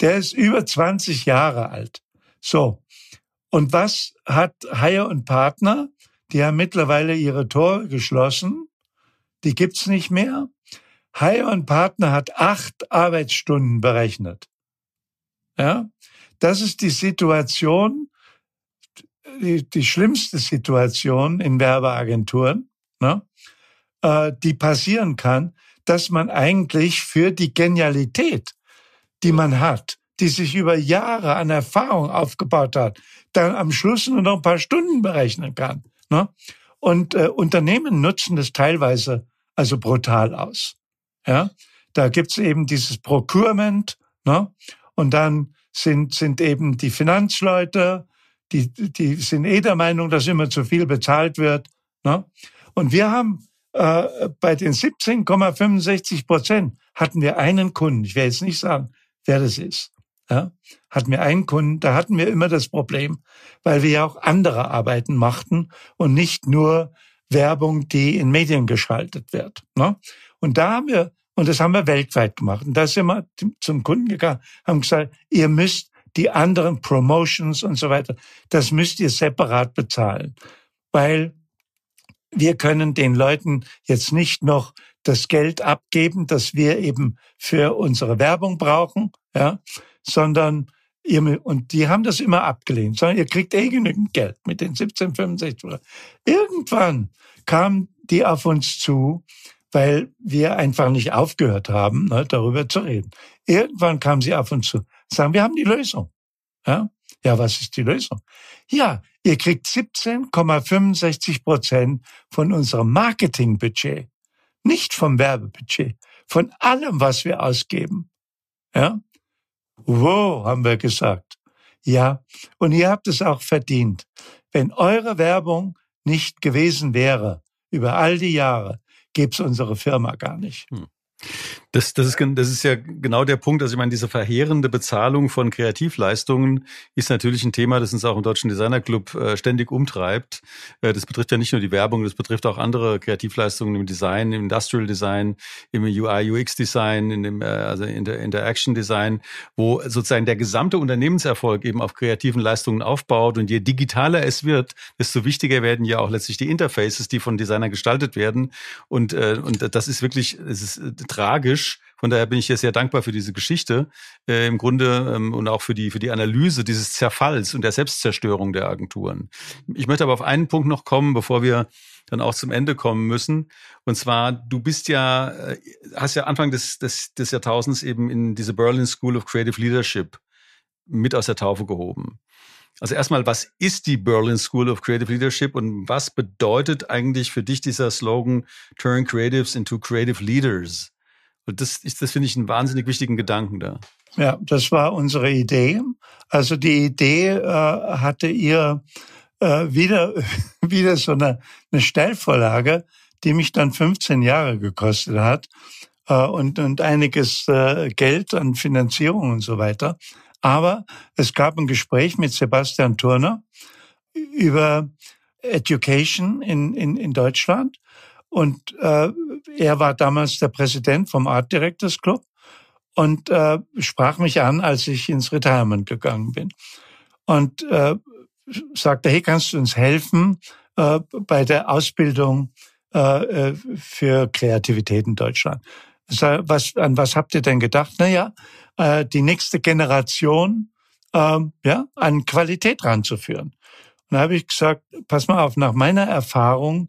Der ist über 20 Jahre alt. So. Und was hat Haie und Partner? Die haben mittlerweile ihre Tore geschlossen. Die gibt's nicht mehr. Haie und Partner hat acht Arbeitsstunden berechnet. Ja, das ist die Situation, die, die schlimmste Situation in Werbeagenturen, ne, äh, die passieren kann, dass man eigentlich für die Genialität, die man hat, die sich über Jahre an Erfahrung aufgebaut hat, dann am Schluss nur noch ein paar Stunden berechnen kann. Ne? Und äh, Unternehmen nutzen das teilweise also brutal aus. Ja, da gibt's eben dieses Procurement, ne? und dann sind sind eben die Finanzleute, die die sind eh der Meinung, dass immer zu viel bezahlt wird. Ne? Und wir haben äh, bei den 17,65 Prozent hatten wir einen Kunden. Ich werde jetzt nicht sagen, wer das ist ja, hatten wir einen Kunden, da hatten wir immer das Problem, weil wir ja auch andere Arbeiten machten und nicht nur Werbung, die in Medien geschaltet wird. Ne? Und da haben wir, und das haben wir weltweit gemacht. Und da sind wir zum Kunden gegangen, haben gesagt, ihr müsst die anderen Promotions und so weiter, das müsst ihr separat bezahlen. Weil wir können den Leuten jetzt nicht noch das Geld abgeben, das wir eben für unsere Werbung brauchen, ja, sondern ihr, und die haben das immer abgelehnt, sondern ihr kriegt eh genügend Geld mit den 1765. Irgendwann kamen die auf uns zu, weil wir einfach nicht aufgehört haben, ne, darüber zu reden. Irgendwann kamen sie auf uns zu, sagen, wir haben die Lösung. Ja, ja was ist die Lösung? Ja, ihr kriegt 17,65 Prozent von unserem Marketingbudget, nicht vom Werbebudget, von allem, was wir ausgeben. Ja, Wow, haben wir gesagt. Ja, und ihr habt es auch verdient. Wenn eure Werbung nicht gewesen wäre, über all die Jahre, gäbe es unsere Firma gar nicht. Hm. Das, das, ist, das ist ja genau der Punkt. Also ich meine, diese verheerende Bezahlung von Kreativleistungen ist natürlich ein Thema, das uns auch im Deutschen Designer Club äh, ständig umtreibt. Äh, das betrifft ja nicht nur die Werbung, das betrifft auch andere Kreativleistungen im Design, im Industrial Design, im UI, UX Design, in dem, äh, also in der Interaction Design, wo sozusagen der gesamte Unternehmenserfolg eben auf kreativen Leistungen aufbaut. Und je digitaler es wird, desto wichtiger werden ja auch letztlich die Interfaces, die von Designern gestaltet werden. Und, und das ist wirklich, es ist tragisch. Von daher bin ich jetzt sehr dankbar für diese Geschichte äh, im Grunde ähm, und auch für die für die Analyse dieses Zerfalls und der Selbstzerstörung der Agenturen. Ich möchte aber auf einen Punkt noch kommen, bevor wir dann auch zum Ende kommen müssen. Und zwar, du bist ja, äh, hast ja Anfang des, des, des Jahrtausends eben in diese Berlin School of Creative Leadership mit aus der Taufe gehoben. Also erstmal, was ist die Berlin School of Creative Leadership und was bedeutet eigentlich für dich dieser Slogan Turn Creatives into Creative Leaders? Und das, das finde ich einen wahnsinnig wichtigen Gedanken da. Ja, das war unsere Idee. Also die Idee äh, hatte ihr äh, wieder, wieder so eine, eine Stellvorlage, die mich dann 15 Jahre gekostet hat äh, und, und einiges äh, Geld an Finanzierung und so weiter. Aber es gab ein Gespräch mit Sebastian Turner über Education in, in, in Deutschland. Und äh, er war damals der Präsident vom Art Directors Club und äh, sprach mich an, als ich ins Retirement gegangen bin. Und äh, sagte, hey, kannst du uns helfen äh, bei der Ausbildung äh, äh für Kreativität in Deutschland? Was, an was habt ihr denn gedacht? Naja, äh, die nächste Generation ähm, ja, an Qualität ranzuführen. Und da habe ich gesagt, pass mal auf, nach meiner Erfahrung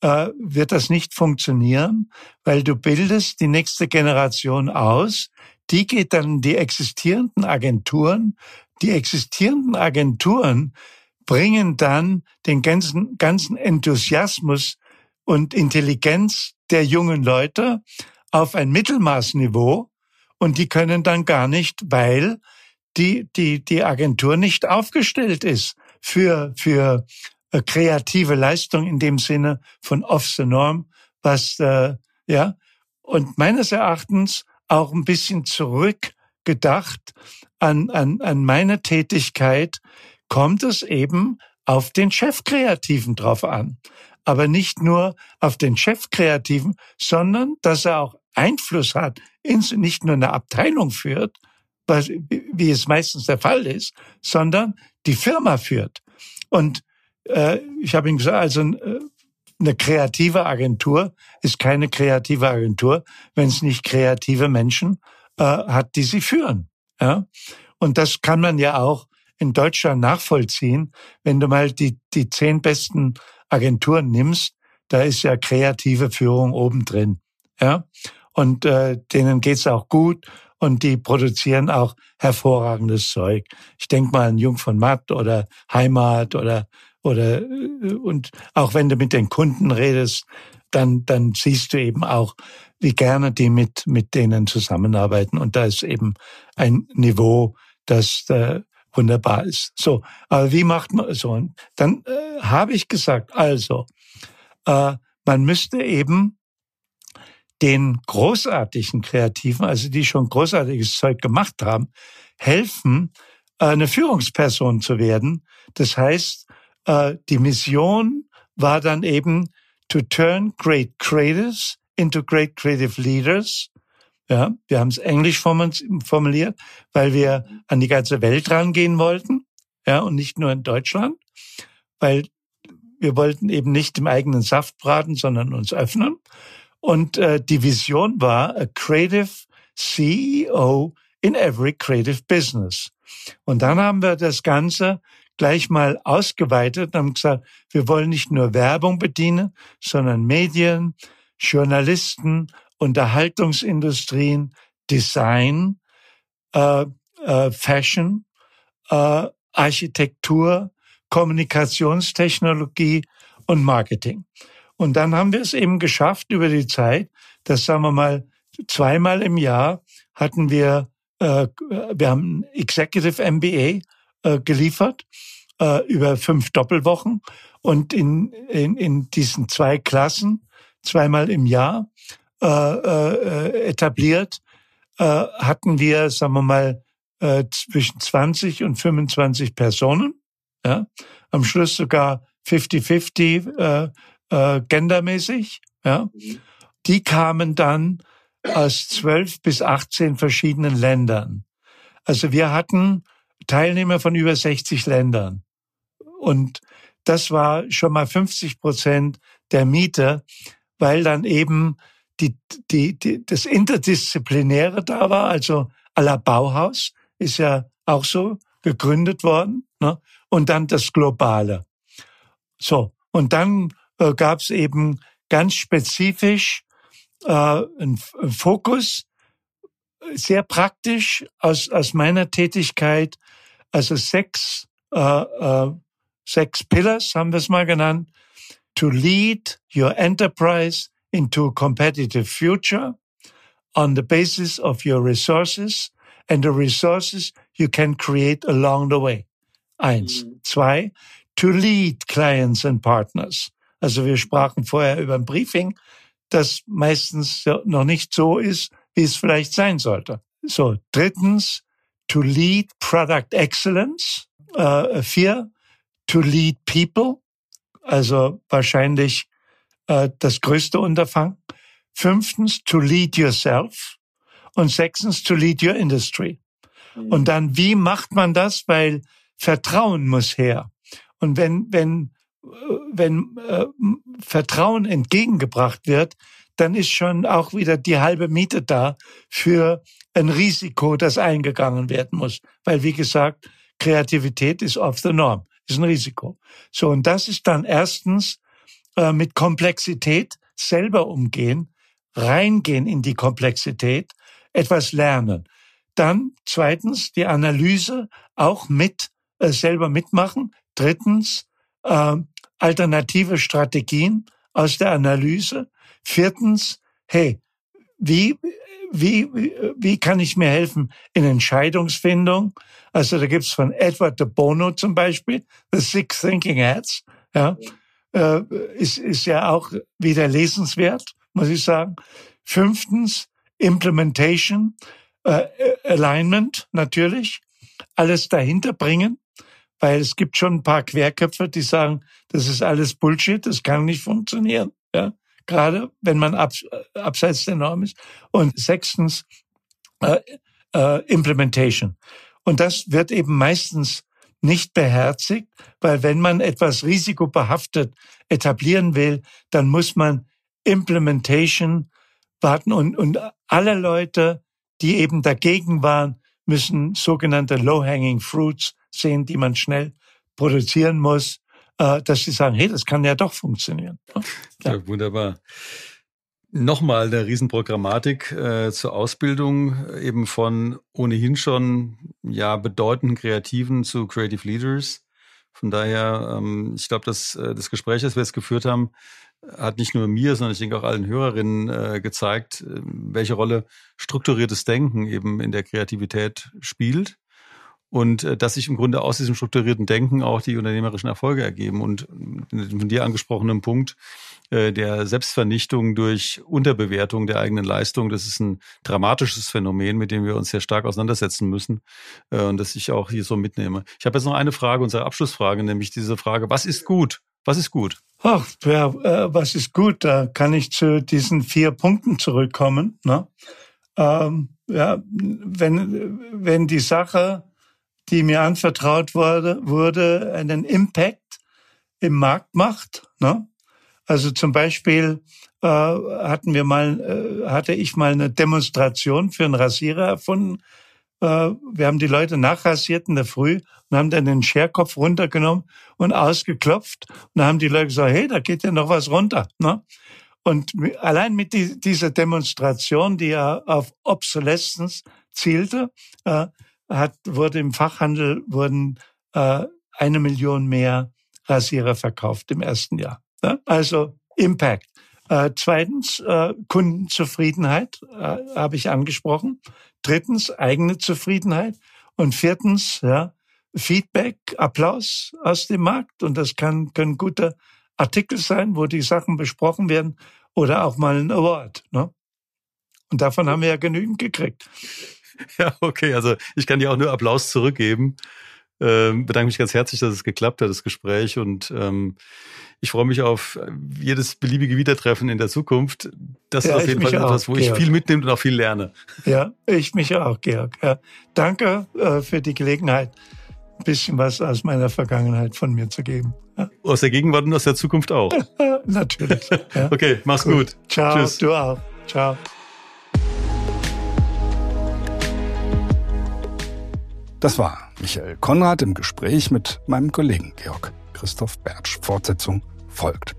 äh, wird das nicht funktionieren, weil du bildest die nächste Generation aus, die geht dann die existierenden Agenturen, die existierenden Agenturen bringen dann den ganzen, ganzen Enthusiasmus und Intelligenz der jungen Leute auf ein Mittelmaßniveau und die können dann gar nicht, weil die, die, die Agentur nicht aufgestellt ist für, für kreative Leistung in dem Sinne von off the norm, was, äh, ja, und meines Erachtens auch ein bisschen zurückgedacht an, an, an meine Tätigkeit, kommt es eben auf den Chefkreativen drauf an. Aber nicht nur auf den Chefkreativen, sondern dass er auch Einfluss hat, nicht nur eine Abteilung führt, wie es meistens der Fall ist, sondern die Firma führt. Und äh, ich habe ihm gesagt, also äh, eine kreative Agentur ist keine kreative Agentur, wenn es nicht kreative Menschen äh, hat, die sie führen. Ja? Und das kann man ja auch in Deutschland nachvollziehen, wenn du mal die, die zehn besten Agenturen nimmst, da ist ja kreative Führung obendrin. Ja? Und äh, denen geht's auch gut und die produzieren auch hervorragendes Zeug. Ich denke mal an Jung von Matt oder Heimat oder oder äh, und auch wenn du mit den Kunden redest, dann dann siehst du eben auch, wie gerne die mit mit denen zusammenarbeiten und da ist eben ein Niveau, das äh, wunderbar ist. So, aber wie macht man so? Und dann äh, habe ich gesagt, also äh, man müsste eben den großartigen Kreativen, also die schon großartiges Zeug gemacht haben, helfen, eine Führungsperson zu werden. Das heißt, äh, die Mission war dann eben to turn great creators into great creative leaders. Ja, wir haben es englisch formuliert, weil wir an die ganze Welt rangehen wollten, ja, und nicht nur in Deutschland, weil wir wollten eben nicht im eigenen Saft braten, sondern uns öffnen. Und äh, die Vision war a creative CEO in every creative business. Und dann haben wir das Ganze gleich mal ausgeweitet und haben gesagt, wir wollen nicht nur Werbung bedienen, sondern Medien, Journalisten, Unterhaltungsindustrien, Design, äh, äh, Fashion, äh, Architektur, Kommunikationstechnologie und Marketing. Und dann haben wir es eben geschafft über die Zeit, dass sagen wir mal zweimal im Jahr hatten wir, äh, wir haben Executive MBA äh, geliefert äh, über fünf Doppelwochen und in, in, in diesen zwei Klassen zweimal im Jahr äh, äh, etabliert äh, hatten wir, sagen wir mal, äh, zwischen 20 und 25 Personen. Ja? Am Schluss sogar 50-50 äh, äh, gendermäßig. Ja? Die kamen dann aus 12 bis 18 verschiedenen Ländern. Also wir hatten Teilnehmer von über 60 Ländern. Und das war schon mal 50 Prozent der Miete, weil dann eben die, die, die, das Interdisziplinäre da war, also à la Bauhaus ist ja auch so gegründet worden, ne? und dann das Globale. So, und dann äh, gab es eben ganz spezifisch äh, einen Fokus, sehr praktisch aus, aus meiner Tätigkeit, also sechs, äh, äh, sechs Pillars haben wir es mal genannt, to lead your enterprise into a competitive future on the basis of your resources and the resources you can create along the way. Eins. Mhm. Zwei, to lead clients and partners. Also wir sprachen vorher über ein Briefing, das meistens noch nicht so ist, wie es vielleicht sein sollte. So, drittens, to lead product excellence. Äh, vier, to lead people. Also wahrscheinlich äh, das größte Unterfangen. Fünftens, to lead yourself. Und sechstens, to lead your industry. Mhm. Und dann, wie macht man das? Weil Vertrauen muss her. Und wenn, wenn, äh, wenn äh, Vertrauen entgegengebracht wird, dann ist schon auch wieder die halbe Miete da für ein Risiko, das eingegangen werden muss. Weil, wie gesagt, Kreativität ist off the norm, ist ein Risiko. So, und das ist dann erstens äh, mit Komplexität selber umgehen, reingehen in die Komplexität, etwas lernen. Dann zweitens die Analyse auch mit äh, selber mitmachen. Drittens äh, alternative Strategien aus der Analyse. Viertens, hey, wie wie, wie kann ich mir helfen in Entscheidungsfindung? Also da gibt's von Edward de Bono zum Beispiel, The Six Thinking Hats, ja, äh, ist, ist ja auch wieder lesenswert, muss ich sagen. Fünftens, Implementation, äh, Alignment natürlich, alles dahinter bringen, weil es gibt schon ein paar Querköpfe, die sagen, das ist alles Bullshit, das kann nicht funktionieren. Ja? Gerade wenn man ab, abseits der Norm ist. Und sechstens, äh, äh, Implementation. Und das wird eben meistens nicht beherzigt, weil wenn man etwas risikobehaftet etablieren will, dann muss man Implementation warten und, und alle Leute, die eben dagegen waren, müssen sogenannte low-hanging fruits sehen, die man schnell produzieren muss, äh, dass sie sagen, hey, das kann ja doch funktionieren. Ja, ja wunderbar. Nochmal eine Riesenprogrammatik äh, zur Ausbildung eben von ohnehin schon ja bedeutenden Kreativen zu Creative Leaders. Von daher, ähm, ich glaube, dass äh, das Gespräch, das wir jetzt geführt haben, hat nicht nur mir, sondern ich denke auch allen Hörerinnen äh, gezeigt, äh, welche Rolle strukturiertes Denken eben in der Kreativität spielt und äh, dass sich im Grunde aus diesem strukturierten Denken auch die unternehmerischen Erfolge ergeben. Und äh, von dir angesprochenen Punkt äh, der Selbstvernichtung durch Unterbewertung der eigenen Leistung, das ist ein dramatisches Phänomen, mit dem wir uns sehr stark auseinandersetzen müssen äh, und das ich auch hier so mitnehme. Ich habe jetzt noch eine Frage, unsere Abschlussfrage, nämlich diese Frage, was ist gut? Was ist gut? Ach, ja, äh, was ist gut? Da kann ich zu diesen vier Punkten zurückkommen. Ne? Ähm, ja, wenn, wenn die Sache die mir anvertraut wurde, wurde einen Impact im Markt macht. Ne? Also zum Beispiel äh, hatten wir mal, äh, hatte ich mal eine Demonstration für einen Rasierer erfunden. Äh, wir haben die Leute nachrasiert in der Früh und haben dann den Scherkopf runtergenommen und ausgeklopft. Und dann haben die Leute gesagt, hey, da geht ja noch was runter. Ne? Und allein mit die, dieser Demonstration, die ja auf Obsolescence zielte, äh, hat, wurde im Fachhandel wurden äh, eine Million mehr Rasierer verkauft im ersten Jahr. Ne? Also Impact. Äh, zweitens äh, Kundenzufriedenheit äh, habe ich angesprochen. Drittens eigene Zufriedenheit und viertens ja Feedback, Applaus aus dem Markt und das kann, können gute Artikel sein, wo die Sachen besprochen werden oder auch mal ein Award. Ne? Und davon haben wir ja genügend gekriegt. Ja, okay, also ich kann dir auch nur Applaus zurückgeben. Ähm, bedanke mich ganz herzlich, dass es geklappt hat, das Gespräch. Und ähm, ich freue mich auf jedes beliebige Wiedertreffen in der Zukunft. Das ja, ist auf jeden Fall etwas, wo Georg. ich viel mitnehme und auch viel lerne. Ja, ich mich auch, Georg. Ja. Danke äh, für die Gelegenheit, ein bisschen was aus meiner Vergangenheit von mir zu geben. Ja. Aus der Gegenwart und aus der Zukunft auch. Natürlich. Okay, mach's gut. gut. Ciao, Tschüss. du auch. Ciao. Das war Michael Konrad im Gespräch mit meinem Kollegen Georg Christoph Bertsch. Fortsetzung folgt.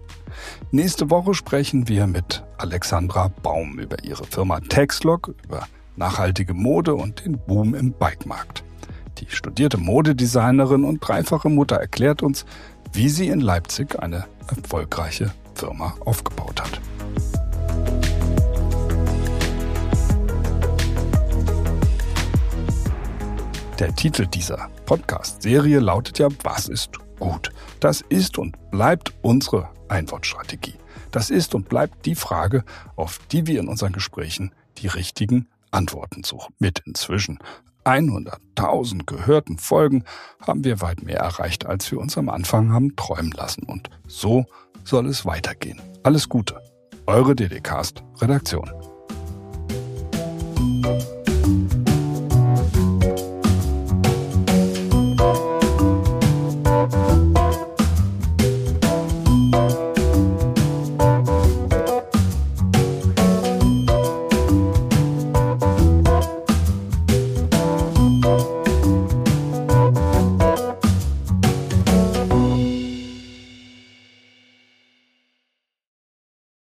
Nächste Woche sprechen wir mit Alexandra Baum über ihre Firma Taxlog, über nachhaltige Mode und den Boom im Bikemarkt. Die studierte Modedesignerin und dreifache Mutter erklärt uns, wie sie in Leipzig eine erfolgreiche Firma aufgebaut hat. Der Titel dieser Podcast-Serie lautet ja Was ist gut? Das ist und bleibt unsere Einwortstrategie. Das ist und bleibt die Frage, auf die wir in unseren Gesprächen die richtigen Antworten suchen. Mit inzwischen 100.000 gehörten Folgen haben wir weit mehr erreicht, als wir uns am Anfang haben träumen lassen. Und so soll es weitergehen. Alles Gute. Eure DDcast Redaktion.